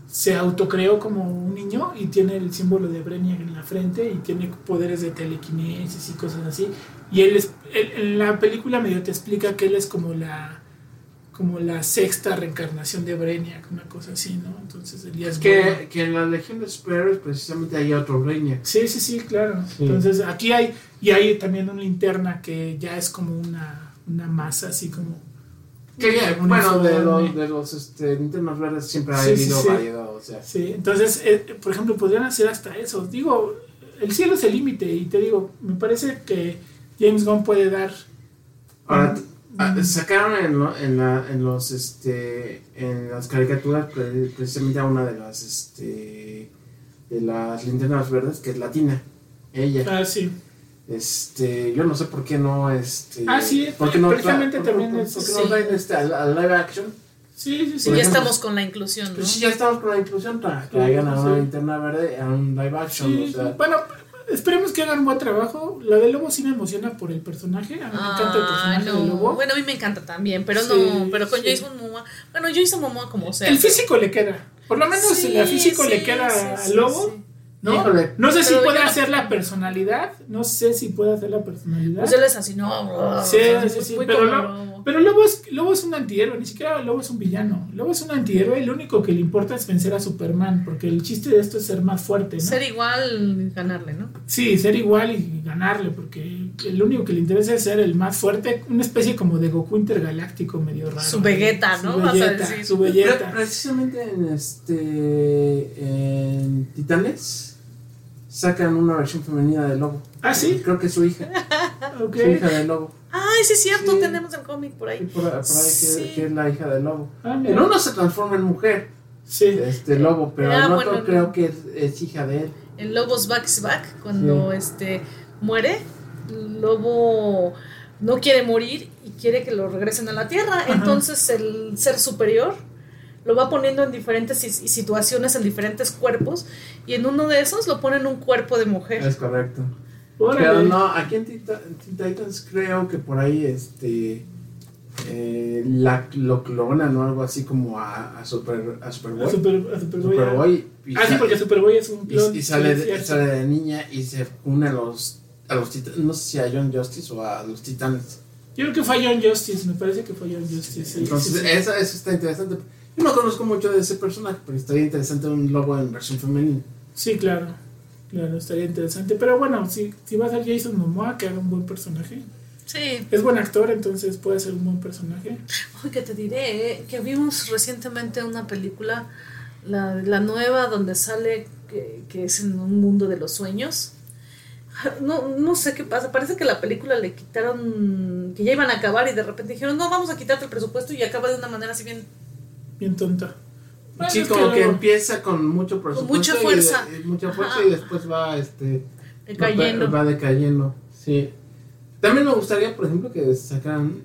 se autocreó como un niño y tiene el símbolo de Brainiac en la frente y tiene poderes de telequinesis y cosas así. Y él, es, en la película medio te explica que él es como la como la sexta reencarnación de Brainiac, una cosa así, ¿no? Entonces Elías que, que en la Legión de Superhéroes precisamente hay otro Brainiac. Sí, sí, sí, claro. Entonces aquí hay, y hay también una linterna que ya es como una, una masa así como... Que bueno, de los, de los este, linternas verdes siempre ha habido variedad, o sea. Sí, entonces, eh, por ejemplo, podrían hacer hasta eso. Digo, el cielo es el límite y te digo, me parece que James Gunn puede dar... Ahora, Ah, sacaron en, en, la, en, los este en las caricaturas precisamente a una de las este de las linternas verdes que es latina ella. Ah sí. Este yo no sé por qué no este ah sí porque no precisamente también por, es, no traen este al, live action sí sí sí. Ya estamos con la inclusión ¿no? pues sí ya estamos con la inclusión para que hagan a una linterna verde a un live action o sea, bueno Esperemos que hagan un buen trabajo. La de Lobo sí me emociona por el personaje. A mí me encanta el ah, personaje de Lobo. Bueno, a mí me encanta también, pero no, pero con Jason Momoa. Bueno, Jason Momoa como sea. El físico le queda. Por lo menos el físico le queda a Lobo. ¿No? Híjole. No sé si puede hacer la personalidad, no sé si puede hacer la personalidad. Pues él es así, no. Sí, o sea, sí, sí, pero, como Lo- lobo. pero Lobo, es, Lobo es un antihéroe, ni siquiera Lobo es un villano. Lobo es un antihéroe y lo único que le importa es vencer a Superman, porque el chiste de esto es ser más fuerte, ¿no? Ser igual, ganarle, ¿no? Sí, ser igual y ganarle, porque el único que le interesa es ser el más fuerte, una especie como de Goku intergaláctico medio raro. Su Vegeta, Su ¿no? Vas a decir. su Pre- Vegeta. precisamente en este en Titanes sacan una versión femenina de Lobo. ¿Ah, sí? Creo que es su hija. Su hija de Lobo. Ay, sí es cierto, Sí. tenemos el cómic por Sí, ahí. por, por ahí que, Sí. que es la hija de Lobo. Ah. En uno se transforma en mujer, Sí. este Lobo, pero Ah, en otro bueno, creo no. que es, es hija de él. En Lobos Back is Back, cuando este muere, Lobo no quiere morir y quiere que lo regresen a la Tierra. Ajá. Entonces el ser superior lo va poniendo en diferentes si- situaciones, en diferentes cuerpos, y en uno de esos lo pone en un cuerpo de mujer. Es correcto. Órale. Pero no, aquí en Teen Titans creo que por ahí este eh, la, lo clonan o algo así como a, a Super a Superboy. A Super- a Superboy. Superboy, y Ah, sí, porque Superboy es un y, clon. y sale, sí, de, sale de niña y se une a los a los titanes, no sé si a John Justice o a los titanes. Yo creo que fue John Justice, me parece que fue John Justice. sí, Entonces, sí, sí. Eso, eso está interesante. Yo no conozco mucho de ese personaje, pero estaría interesante un lobo en versión femenina. Sí, claro. Claro, estaría interesante. Pero bueno, si, si va a ser Jason Momoa, que haga un buen personaje. Sí. Es buen actor, entonces puede ser un buen personaje. Ay, que te diré, eh, que vimos recientemente una película, la, la nueva, donde sale que, que es en un mundo de los sueños. No, no sé qué pasa, parece que la película le quitaron, que ya iban a acabar y de repente dijeron, no, vamos a quitarte el presupuesto y acaba de una manera así bien... Bien tonta. Bueno, sí, como que, empieza con mucho presupuesto. mucha y de- fuerza. y mucha fuerza Ajá. y después va este Decayendo. Va, va decayendo, sí. También me gustaría, por ejemplo, que sacaran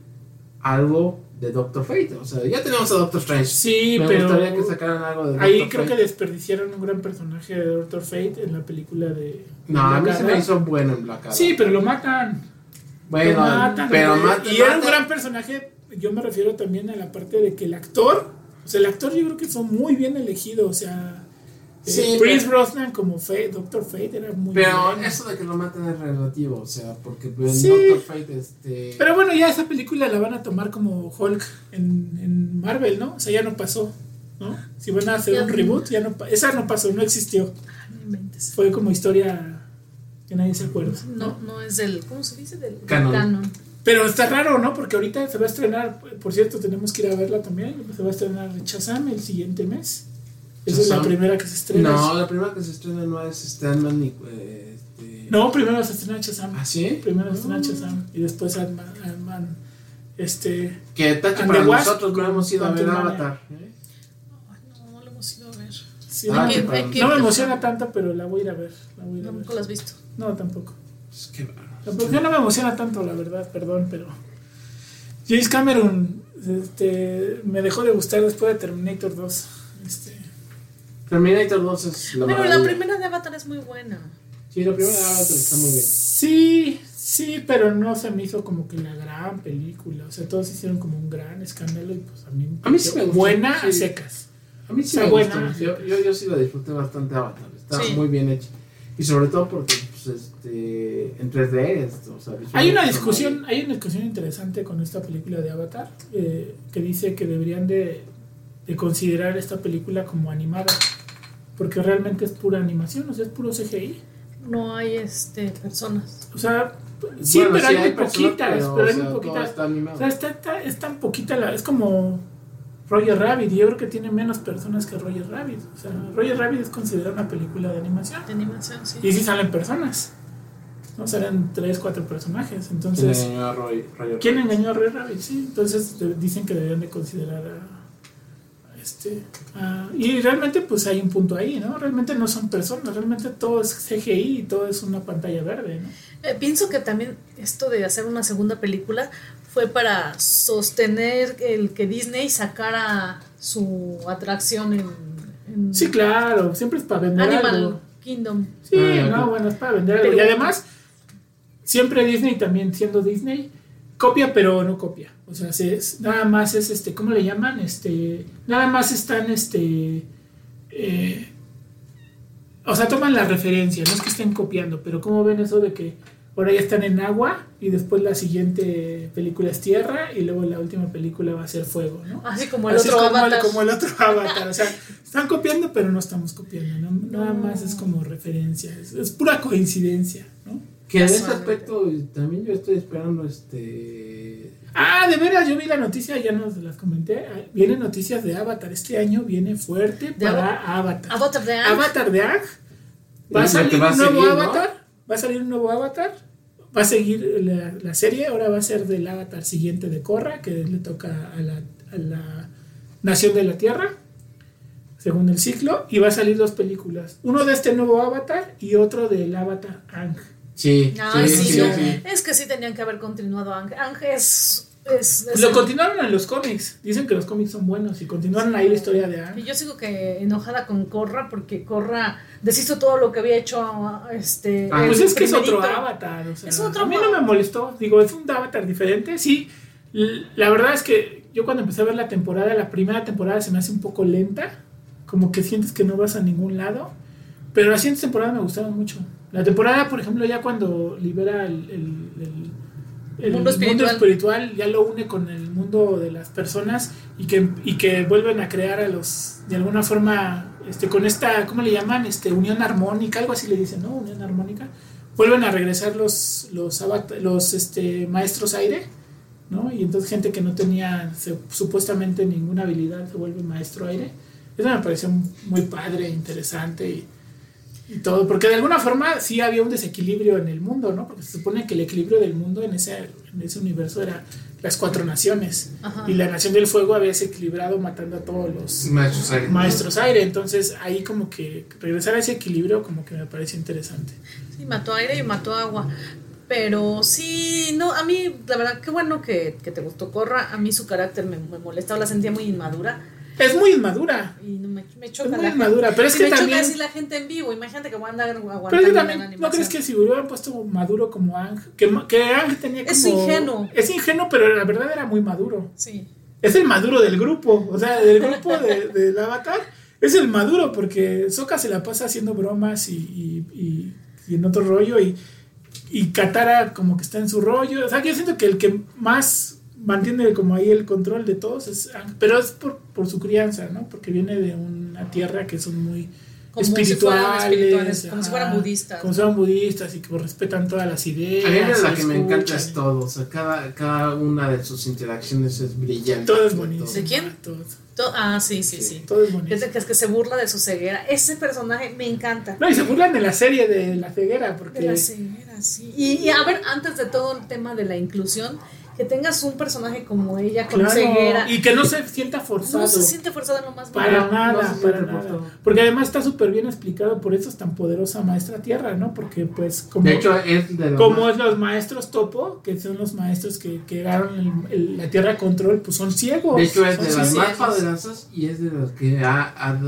algo de Doctor Fate. O sea, ya tenemos a Doctor Strange. Sí, me pero gustaría que sacaran algo de Doctor ahí creo que desperdiciaron un gran personaje de Doctor Fate en la película de... No, a mí se me hizo bueno en Black Adam. Sí, pero lo matan. bueno, Lo matan, pero güey. mata, Y era un gran personaje. Yo me refiero también a la parte de que el actor, o sea, el actor yo creo que fue muy bien elegido. O sea, eh, Sí, Prince pero- Brosnan como Fate, Doctor Fate era muy Pero bien. eso de que lo maten es relativo, o sea, porque en Sí. Doctor Fate, este... Pero bueno, ya esa película la van a tomar como Hulk en, en Marvel, ¿no? O sea, ya no pasó, ¿no? Si van a hacer Ya un reboot, ya no pa- esa no pasó, no existió. No inventes. Fue como historia que nadie se acuerda. No, no es del, ¿cómo se dice? Del Canon. canon. Pero está raro, ¿no? Porque ahorita se va a estrenar, por cierto, tenemos que ir a verla también. Se va a estrenar Shazam el siguiente mes. Esa es la primera que se estrena. No, la primera que se estrena no es Stanman ni... este... No, primero se estrena Shazam. ¿Ah, sí? Primero se estrena Mm. Shazam y después Ant-Man. Ant-Man, este, Que tache para nosotros no hemos ido a ver. Avatar. ¿eh? No, no lo hemos ido a ver. sí, Ah, no, que me- que- no emociona tanto, pero la voy a ir a ver. La voy a ir a ver. Nunca lo has visto. No, tampoco. Pues, qué Ya no me emociona tanto, la verdad, perdón, pero. James Cameron este, me dejó de gustar después de Terminator 2. Este, Terminator 2 es la Pero la primera de Avatar es muy buena. Sí, la primera de Avatar está muy bien. sí, sí, pero no se me hizo como que la gran película. O sea, todos hicieron como un gran escándalo y pues a mí, me A mí sí me gustó, buena a secas. A mí sí Está me buena. gustó. Yo, yo, yo sí la disfruté bastante Avatar. Está Sí. muy bien hecha. Y sobre todo porque pues, este, en 3D, esto, o sea, Hay una discusión, hay una discusión interesante con esta película de Avatar eh, que dice que deberían de, de considerar esta película como animada porque realmente es pura animación, o sea, es puro CGI. No hay este personas. O sea, sí, Bueno, pero sí, hay muy personas, poquitas, pero, pero, o hay sea, muy poquitas. O sea, está, está- es tan poquita la, es como Roger Rabbit, y yo creo que tiene menos personas que Roger Rabbit. O sea, Roger Rabbit es considerada una película de animación. De animación, sí. Y sí salen personas. No salen tres, cuatro personajes. ¿Quién Entonces, engañó a Roy, Roger ¿quién Rabbit? engañó a Roger Rabbit? Sí, entonces de- dicen que deberían de considerar a, a este. a- y realmente, pues hay un punto ahí, ¿no? Realmente no son personas, realmente todo es CGI y todo es una pantalla verde, ¿no? Eh, pienso que también esto de hacer una segunda película fue para sostener el que Disney sacara su atracción en, en Sí, claro, siempre es para vender Animal algo. Kingdom. Sí, Ah, no, bueno, es para vender algo. Pero- Y además, siempre Disney también siendo Disney, copia pero no copia. O sea, se- es- nada más es este, ¿cómo le llaman? Este, nada más están este eh, o sea, toman la referencia, no es que estén copiando, pero ¿cómo ven eso de que ahora ya están en agua y después la siguiente película es tierra y luego la última película va a ser fuego, ¿no? Así como el Así otro como el, avatar. como el otro avatar, o sea, están copiando pero no estamos copiando, ¿no? nada más es como referencia, es, es pura coincidencia, ¿no? Que en ese Casualmente. aspecto también yo estoy esperando este. Ah, de veras, yo vi la noticia, ya nos las comenté. ah, Vienen noticias de Avatar. Este año viene fuerte ¿De para Avatar. Avatar de Aang. Avatar de Aang. Va a salir un nuevo seguir, ¿no? Va a salir un nuevo Avatar. Va a seguir la, la serie. Ahora va a ser del Avatar siguiente de Korra, que le toca a la, a la Nación de la Tierra, según el ciclo. Y va a salir dos películas. Uno de este nuevo Avatar y otro del Avatar Aang. Sí, Ay, sí, sí, sí, no. sí. Es que sí tenían que haber continuado Aang. Aang es. Es, es Lo el- continuaron en los cómics. Dicen que los cómics son buenos y continuaron ahí la historia de Y Aang. yo sigo que enojada con Corra porque Corra deshizo todo lo que había hecho este. Ah, Pues es que es otro avatar. O sea, Es otro a mí no me molestó. Digo, es un avatar diferente. Sí, la verdad es que yo cuando empecé a ver la temporada, la primera temporada se me hace un poco lenta. Como que sientes que no vas a ningún lado. Pero las siguientes temporadas me gustaron mucho. La temporada, por ejemplo, ya cuando libera el, el- el- el Mundo espiritual. espiritual, ya lo une con el mundo de las personas y que, y que vuelven a crear a los, de alguna forma, este, con esta, ¿cómo le llaman? Este, unión armónica, algo así le dicen, ¿no? Unión armónica. Vuelven a regresar los, los, los este, maestros aire, ¿no? Y entonces gente que no tenía se- supuestamente ninguna habilidad se vuelve maestro aire. Eso me pareció muy padre, interesante y, y todo, porque de alguna forma sí había un desequilibrio en el mundo, ¿no? Porque se supone que el equilibrio del mundo en ese, en ese universo era las cuatro naciones. Ajá. Y la nación del fuego había desequilibrado matando a todos los Maestros aire. maestros aire. Entonces ahí como que regresar a ese equilibrio como que me parece interesante. Sí, mató aire y mató agua. Pero sí, no, a mí, la verdad, qué bueno que, que te gustó Corra. A mí su carácter me, me molestaba, la sentía muy inmadura. Es muy inmadura. Y no me, me choca Es muy la inmadura, gente. pero es que me también- choca así la gente en vivo. Imagínate que van a andar aguantando Pero yo la también, ¿no crees que si hubieran puesto maduro como Ang, que, que Ang tenía como... Es ingenuo. Es ingenuo, pero la verdad era muy maduro. Sí. Es el maduro del grupo, o sea, del grupo de, del Avatar. Es el maduro, porque Sokka se la pasa haciendo bromas y, y, y- y en otro rollo, y, y Katara como que está en su rollo. O sea, yo siento que el que más mantiene como ahí el control de todos es pero es por, por su crianza, ¿no? Porque viene de una tierra que son muy Como si fueran espirituales, espirituales, como si fueran budistas. Como si fueran budistas y que respetan todas las ideas. A mí es la que me encanta es todo. O sea, cada, cada una de sus interacciones es brillante. Todo es bonito. ¿De quién? Todo, To- ah, sí, sí, Sí. sí. todo es bonito. Es de que, es que se burla de su ceguera. Ese personaje me encanta. No, y se burlan de la serie de la ceguera, porque De la ceguera, sí. Y, y a ver, antes de todo el tema de la inclusión, que tengas un personaje como ella con claro, ceguera. y que no se sienta forzado. no se siente forzada en lo más para nada, no siente para nada. forzado. Porque además está súper bien explicado, por eso es tan poderosa Maestra Tierra, ¿no? Porque pues como, De hecho, es de los como más- es los maestros topo, que son los maestros que, que daron el- el- la Tierra a control, pues son ciegos. de hecho, es de las más ciegos. poderosas y es de las que ha, ha,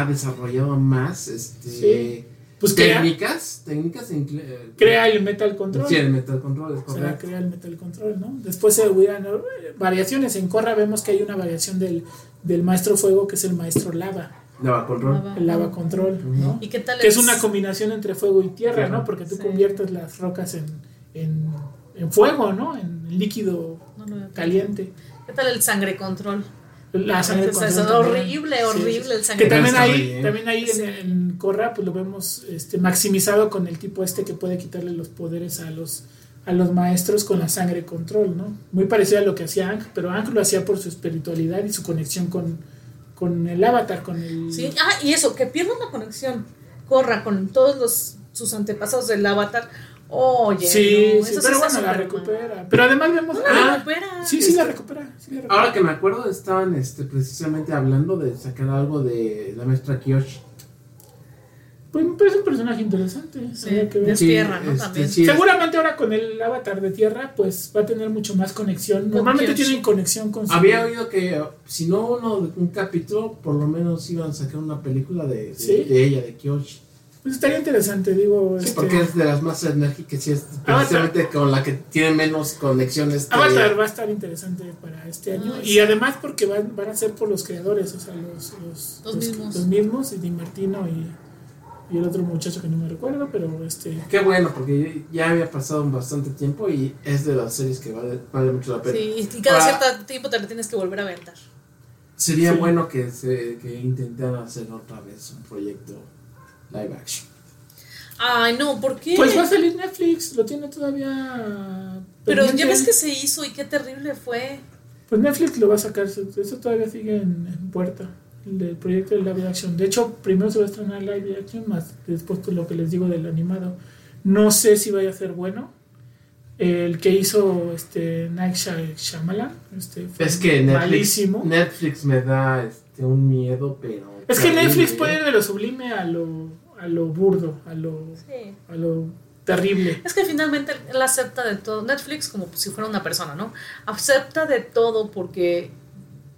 ha desarrollado más este, Sí. Pues crea, técnicas. Técnicas en cle- crea el Metal Control. Sí, el metal control es O sea, correcto. crea el Metal Control, ¿no? Después se hubieran eh, variaciones. En Corra vemos que hay una variación del, del Maestro Fuego, que es el Maestro Lava. Lava control. Lava. el lava control, ¿no? ¿Y qué tal Que es una combinación entre fuego y tierra. ¿no? Porque tú Sí. conviertes las rocas en, en, en fuego, ¿no? En líquido No caliente. ¿Qué tal el sangre control? La sangre Es- es control también. horrible, Sí, horrible el sangre Que también ahí, también ahí Sí. en, en Corra, pues lo vemos este, maximizado con el tipo este que puede quitarle los poderes a los a los maestros con la sangre control, ¿no? Muy parecido a lo que hacía Ang, pero Ang lo hacía por su espiritualidad y su conexión con, con el avatar, con el... Sí, ah, y eso, que pierda la conexión, corra con todos los, sus antepasados del avatar. Oye, Sí, no, sí, eso pero bueno, la recupera. Pero además vemos... No la ah, recupera. sí, sí la recupera. sí la recupera. Ahora que me acuerdo, estaban este, precisamente hablando de sacar algo de la maestra Kiyoshi. Pues me parece un personaje interesante. Sí, que ver. tierra, ¿no? También. sí, Seguramente ahora con el avatar de tierra, pues va a tener mucho más conexión. Normalmente tienen conexión con su... Había oído que uh, si no uno un capítulo, por lo menos iban a sacar una película de, de, ¿Sí? de ella, de Kiyoshi. Pues estaría interesante, digo. Sí, este, porque es de las más enérgicas y es precisamente con la que tiene menos conexiones. que- Avatar va a estar interesante para este año. Ay, y sí. además porque van, van a ser por los creadores, o sea, los, los, Los mismos. los mismos, y Di Martino y, y el otro muchacho que no me recuerdo, pero este... Qué bueno, porque ya había pasado bastante tiempo y es de las series que vale, vale mucho la pena. Sí, y cada Para- cierto tiempo te la tienes que volver a aventar. Sería Sí. bueno que, se, que intentaran hacer otra vez un proyecto live action. Ay, no, ¿por qué? Pues va a salir Netflix, lo tiene todavía... Pero ya pendiente. ves que se hizo y qué terrible fue. Pues Netflix lo va a sacar, eso todavía sigue en, en puerta, el del proyecto de live action. De hecho, primero se va a estrenar live action, más después lo que les digo del animado. No sé si vaya a ser bueno. El que hizo este Night Shy- Shyamalan este, fue Es que Netflix, malísimo. Netflix me da este, un miedo, pero... Es que terrible, Netflix puede ir de lo sublime a lo, a lo burdo, a lo, Sí. a lo terrible. Es que finalmente él acepta de todo. Netflix como si fuera una persona, ¿no? Acepta de todo porque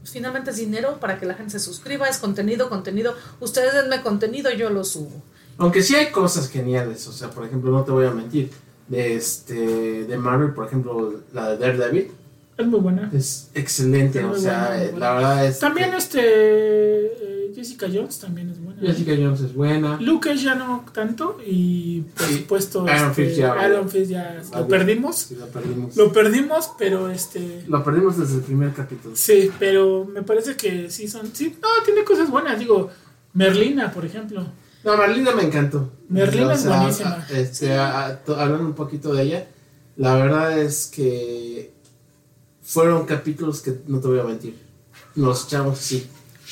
finalmente es dinero para que la gente se suscriba, es contenido, contenido. Ustedes denme contenido, yo lo subo. Aunque sí hay cosas geniales, o sea, por ejemplo, no te voy a mentir, de, este, de Marvel, por ejemplo, la de Daredevil, Es muy buena. es excelente, Es o sea, buena, eh, buena. la verdad es... También que este eh, Jessica Jones también es buena. Jessica Jones es buena. Lucas ya no tanto y por Sí. supuesto Iron este, Fist ya- Iron Fist ya lo perdimos. Sí, lo perdimos. Lo perdimos, pero este Lo perdimos desde el primer capítulo. sí, pero me parece que sí son sí, no, tiene cosas buenas, digo, Merlina, por ejemplo. No, Merlina me encantó. Merlina es buenísima. a- Este, a- a- to- hablando un poquito de ella, la verdad es que fueron capítulos que no te voy a mentir. Nos echamos así.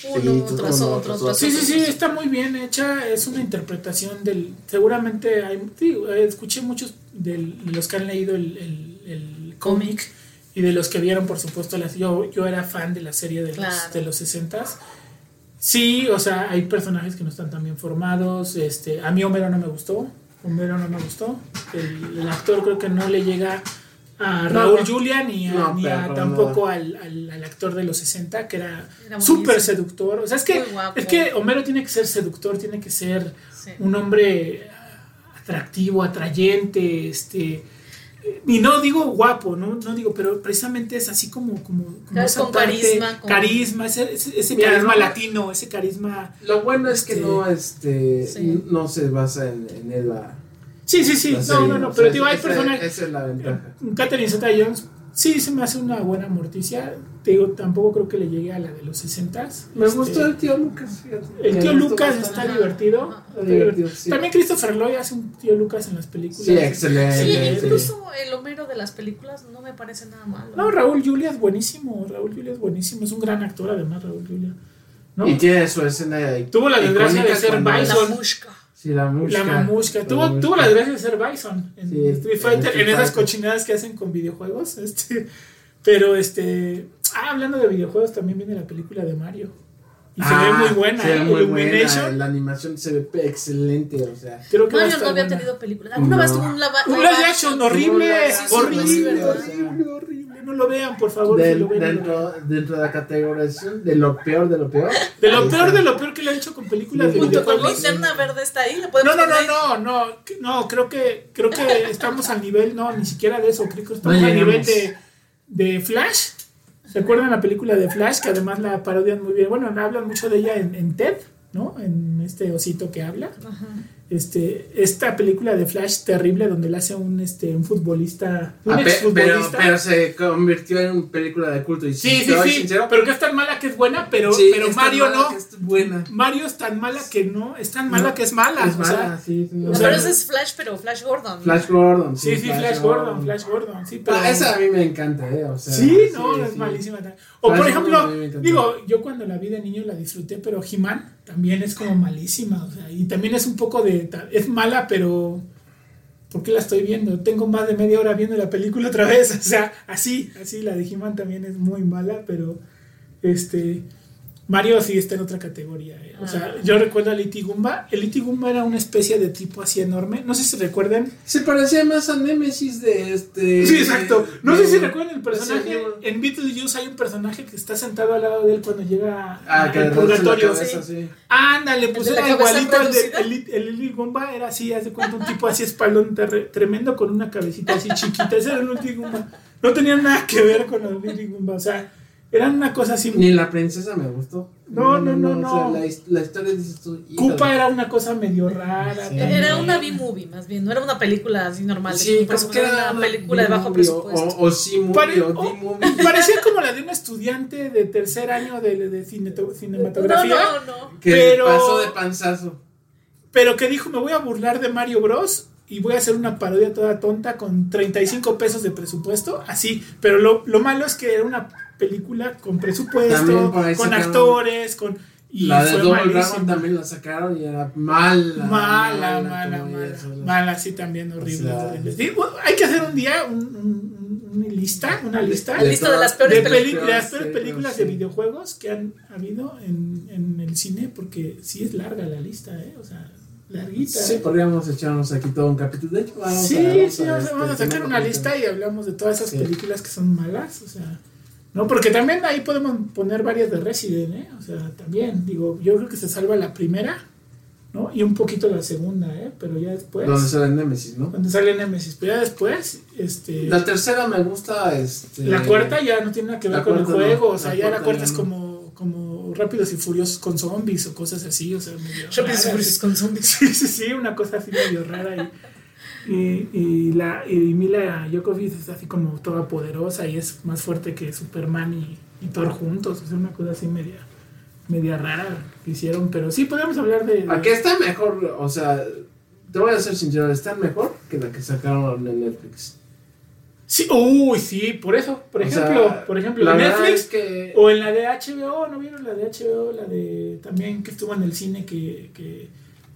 Uno seguiditos, tras uno otro, tras tras otro. Sí, sí, sí, está muy bien hecha, es una interpretación del seguramente hay eh, escuché muchos de los que han leído el, el- el cómic y de los que vieron por supuesto las yo yo era fan de la serie de los, Claro. de los 60 Sí, o sea, hay personajes que no están tan bien formados. Este, a mí Homero no me gustó. Homero no me gustó. El, el actor creo que no le llega a Raúl no. Julia ni, a- No, ni pero a para tampoco al, al- al actor de los 60 que era, Era súper seductor. O sea, es que, es que Homero tiene que ser seductor, tiene que ser Sí. un hombre atractivo, atrayente, este y no digo guapo, no, no digo, pero precisamente es así como, como, como Claro, esa con parte- carisma, con- carisma, ese, ese- ese Mira, carisma no- latino, ese carisma. Lo bueno es que Este, no, este, sí. no se basa en, en él la, Sí, sí, sí, la no, no, no, o sea, pero digo, hay esa- personajes. Esa es la ventaja. Catherine Zeta Jones, sí, se me hace una buena morticia. Te digo, tampoco creo que le llegue a la de los 60 Me gustó el tío Lucas. El tío Lucas está divertido. Está Divertido, sí. También Christopher Lloyd hace un tío Lucas en las películas. Sí, excelente. Sí, incluso el Homero de las películas no me parece nada malo. No, Raúl Julia es buenísimo. Raúl Julia es buenísimo. Es un gran actor, además, Raúl Julia. ¿no? Y tiene su escena. Tuvo la desgracia de ser la Bison. mushka. Sí, la música. La mamushka. La Tuvo, mamushka. tuvo la desgracia de ser Bison en Sí, Street Fighter, Street en esas cochinadas que hacen con videojuegos. Este, pero este. Ah, hablando de videojuegos, también viene la película de Mario. Y se ve Ah, muy buena, se ve ¿eh? muy buena, La animación se ve excelente, o sea. Creo que Mario no había buena. tenido película. ¿Alguna No. vez tuvo un live, Un live action horrible, horrible, horrible, horrible. No lo vean, por favor. si lo ven, no lo dentro, dentro de la categorización de lo peor de lo peor. De lo peor está. de lo peor que le han hecho con películas de Junto con. Linterna Verde está ahí. ¿la No, no, no, no, no, no, creo que, creo que estamos al nivel, no, ni siquiera de eso, creo que estamos No al nivel de, de Flash. ¿Se acuerdan la película de Flash? Que además la parodian muy bien. Bueno, hablan mucho de ella en, en TED, ¿no? En este osito que habla. Ajá. Este, esta película de Flash terrible donde le hace un, este, un futbolista, un Ah, pero, exfutbolista. pero se convirtió en una película de culto. Y sí, sí, sí, sincero, pero que es tan mala que es buena, pero, sí, pero es tan Mario mala no. que es buena. Mario es tan mala que no, es tan mala No, que es mala. Es o sea, mala, sí, sí. No, o sea, pero ese es Flash, pero Flash Gordon. Flash Gordon. Sí, sí, Flash, Gordon, Flash Gordon, sí, pero... Ah, esa a mí me encanta, ¿eh? O sea, sí, no, es sí. malísima. O Flash por ejemplo, digo, yo cuando la vi de niño la disfruté, pero He-Man también es como malísima, o sea, y también es un poco de... Es mala, pero... ¿Por qué la estoy viendo? Tengo más de media hora viendo la película otra vez, o sea, así, así, la de He-Man también es muy mala, pero... Este... Mario sí está en otra categoría. eh. O sea, Ah. yo recuerdo al Itigumba. El Itigumba era una especie de tipo así enorme. No sé si recuerdan. Se parecía más a Nemesis de este. Sí, exacto. No de- sé si recuerdan el personaje. Evil. En Beetlejuice hay un personaje que está sentado al lado de él cuando llega Ah, que al la purgatorio. cabeza, sí. Ándale, pues ¿El de la era igualito al de el, el, el Gumba, era así, hace cuenta un tipo así espalón terre- tremendo con una cabecita así chiquita. Ese era el Lili Gumba. No tenía nada que ver con el Lili Gumba. O sea, Eran una cosa así. Ni la princesa me gustó. No, no, no, O sea, no. la, la historia dices tú. Híjole. era una cosa medio rara. Sí. Era una B-movie, más bien, no era una película así normal. Sí, sino que era una película de bajo o- presupuesto. O, o C-movie Pare- o o- D-movie. Parecía como la de un estudiante de tercer año de, de cineto- cinematografía. No, no, no. Que pero- pasó de panzazo. Pero que dijo, me voy a burlar de Mario Bros. Y voy a hacer una parodia toda tonta con 35 pesos de presupuesto. Así. Pero lo, lo malo es que era una película con presupuesto, con actores, con... Y la de fue Double. Dragon también la sacaron y era mala. Mala, mala, mala. Mala, sí, también horrible. O sea, horrible. Sí, bueno, hay que hacer un día un- un- un- una lista, una lista La lista de las peores de películas. películas sí. de videojuegos que han habido en, en el cine, porque sí es larga la lista, ¿eh? O sea, larguita. Sí, podríamos echarnos aquí todo un capítulo. De hecho, vamos Sí, sí, a, vamos a, este, vamos a sacar una un lista y hablamos de todas esas Sí. películas que son malas, o sea, no, porque también ahí podemos poner varias de Resident, ¿eh? O sea, también, digo, yo creo que se salva la primera, ¿no? Y un poquito la segunda, ¿eh? Pero ya después, Donde sale Nemesis, ¿no? donde sale Nemesis, pero ya después, este, La la, tercera me gusta. Este, cuarta ya no tiene nada que ver la con el no, juego, o la sea, ya la cuarta es no. como, como Rápidos y Furiosos con zombies o cosas así, o sea, medio Rápidos y. Furiosos con zombies. Sí, sí, sí, una cosa así medio rara. Y, y, y la, y Mila Jokovic es así como toda poderosa y es más fuerte que Superman y, y Thor juntos. Es una cosa así media, media rara que hicieron. Pero sí, podemos hablar de. de- Aquí está mejor, o sea, te voy a ser sincero, está mejor que la que sacaron en Netflix. Sí, uy, sí, por eso. Por O ejemplo, sea, por ejemplo la en Netflix es que o en la de HBO. ¿No vieron la de HBO? La de también que estuvo en el cine que. que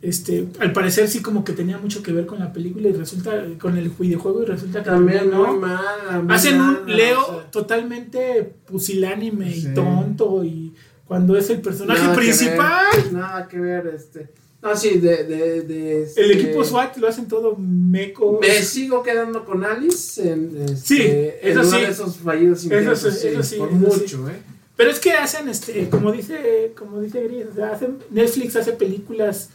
este, al parecer sí como que tenía mucho que ver con la película y resulta con el videojuego y resulta que también no. muy mala. muy Hacen un mala, Leo o sea, totalmente pusilánime Sí. y tonto y cuando es el personaje nada que principal, ver, nada que ver, este. No, sí, de. de, de este, el equipo SWAT lo hacen todo meco. Me sigo quedando con Alice en, este, Sí, en eso sí. de esos fallidos intentos. Eso sí, sí, eso sí, por eso mucho, ¿eh? Pero es que hacen, este, como dice, como dice Gris, o sea, hacen, Netflix hace películas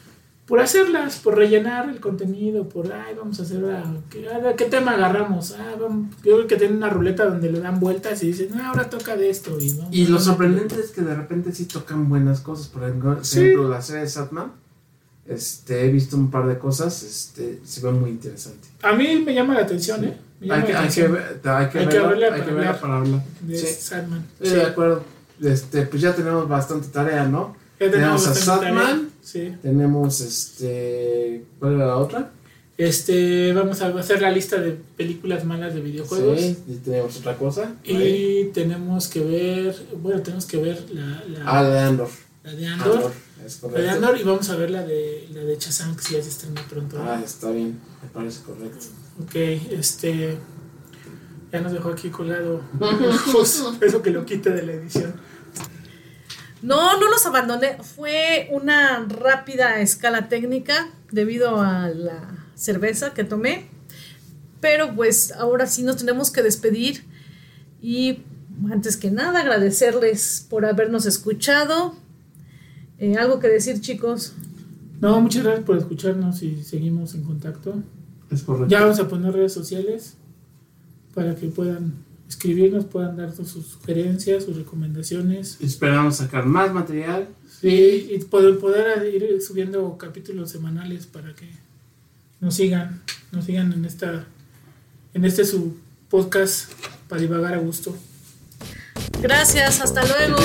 por hacerlas, por rellenar el contenido, por, ay, vamos a hacer, ah, ¿qué, ah, ¿qué tema agarramos? Ah, vamos, yo creo que tienen una ruleta donde le dan vueltas y dicen, no, ahora toca de esto. Y, vamos Y lo sorprendente es que de repente sí tocan buenas cosas. Por ejemplo, por Sí. ejemplo, la serie de Satman. Este, he visto un par de cosas. Este, se ve muy interesante. A mí me llama la atención, ¿eh? Hay que, hay que, hay que Hay verla, para que verla hablar para hablar. de Sí, Sandman. Sí. de acuerdo. Este, pues ya tenemos bastante tarea, ¿no? Ya tenemos Tenemos a tarea. Sí. Tenemos este. ¿Cuál era la otra? Este, vamos a hacer la lista de películas malas de videojuegos. Sí, y tenemos otra cosa. Y tenemos que ver, bueno, tenemos que ver la, la, Ah, de Andor. la de Andor. Andor, es La de. Andor y vamos a ver la de la de Shazam que sí ya se estrena pronto. ¿no? Ah, está bien, me parece correcto. Ok, este ya nos dejó aquí colgado. Jos, Eso que lo quite de la edición. No, no los abandoné. Fue una rápida escala técnica debido a la cerveza que tomé. Pero pues ahora sí nos tenemos que despedir. Y antes que nada agradecerles por habernos escuchado. Eh, ¿Algo que decir chicos? No, muchas gracias por escucharnos y seguimos en contacto. Es correcto. Ya vamos a poner redes sociales para que puedan escribirnos, puedan dar sus sugerencias, sus recomendaciones. Esperamos sacar más material. Sí, y poder, poder ir subiendo capítulos semanales para que nos sigan, nos sigan en esta, en este su podcast para divagar a gusto. Gracias, hasta luego.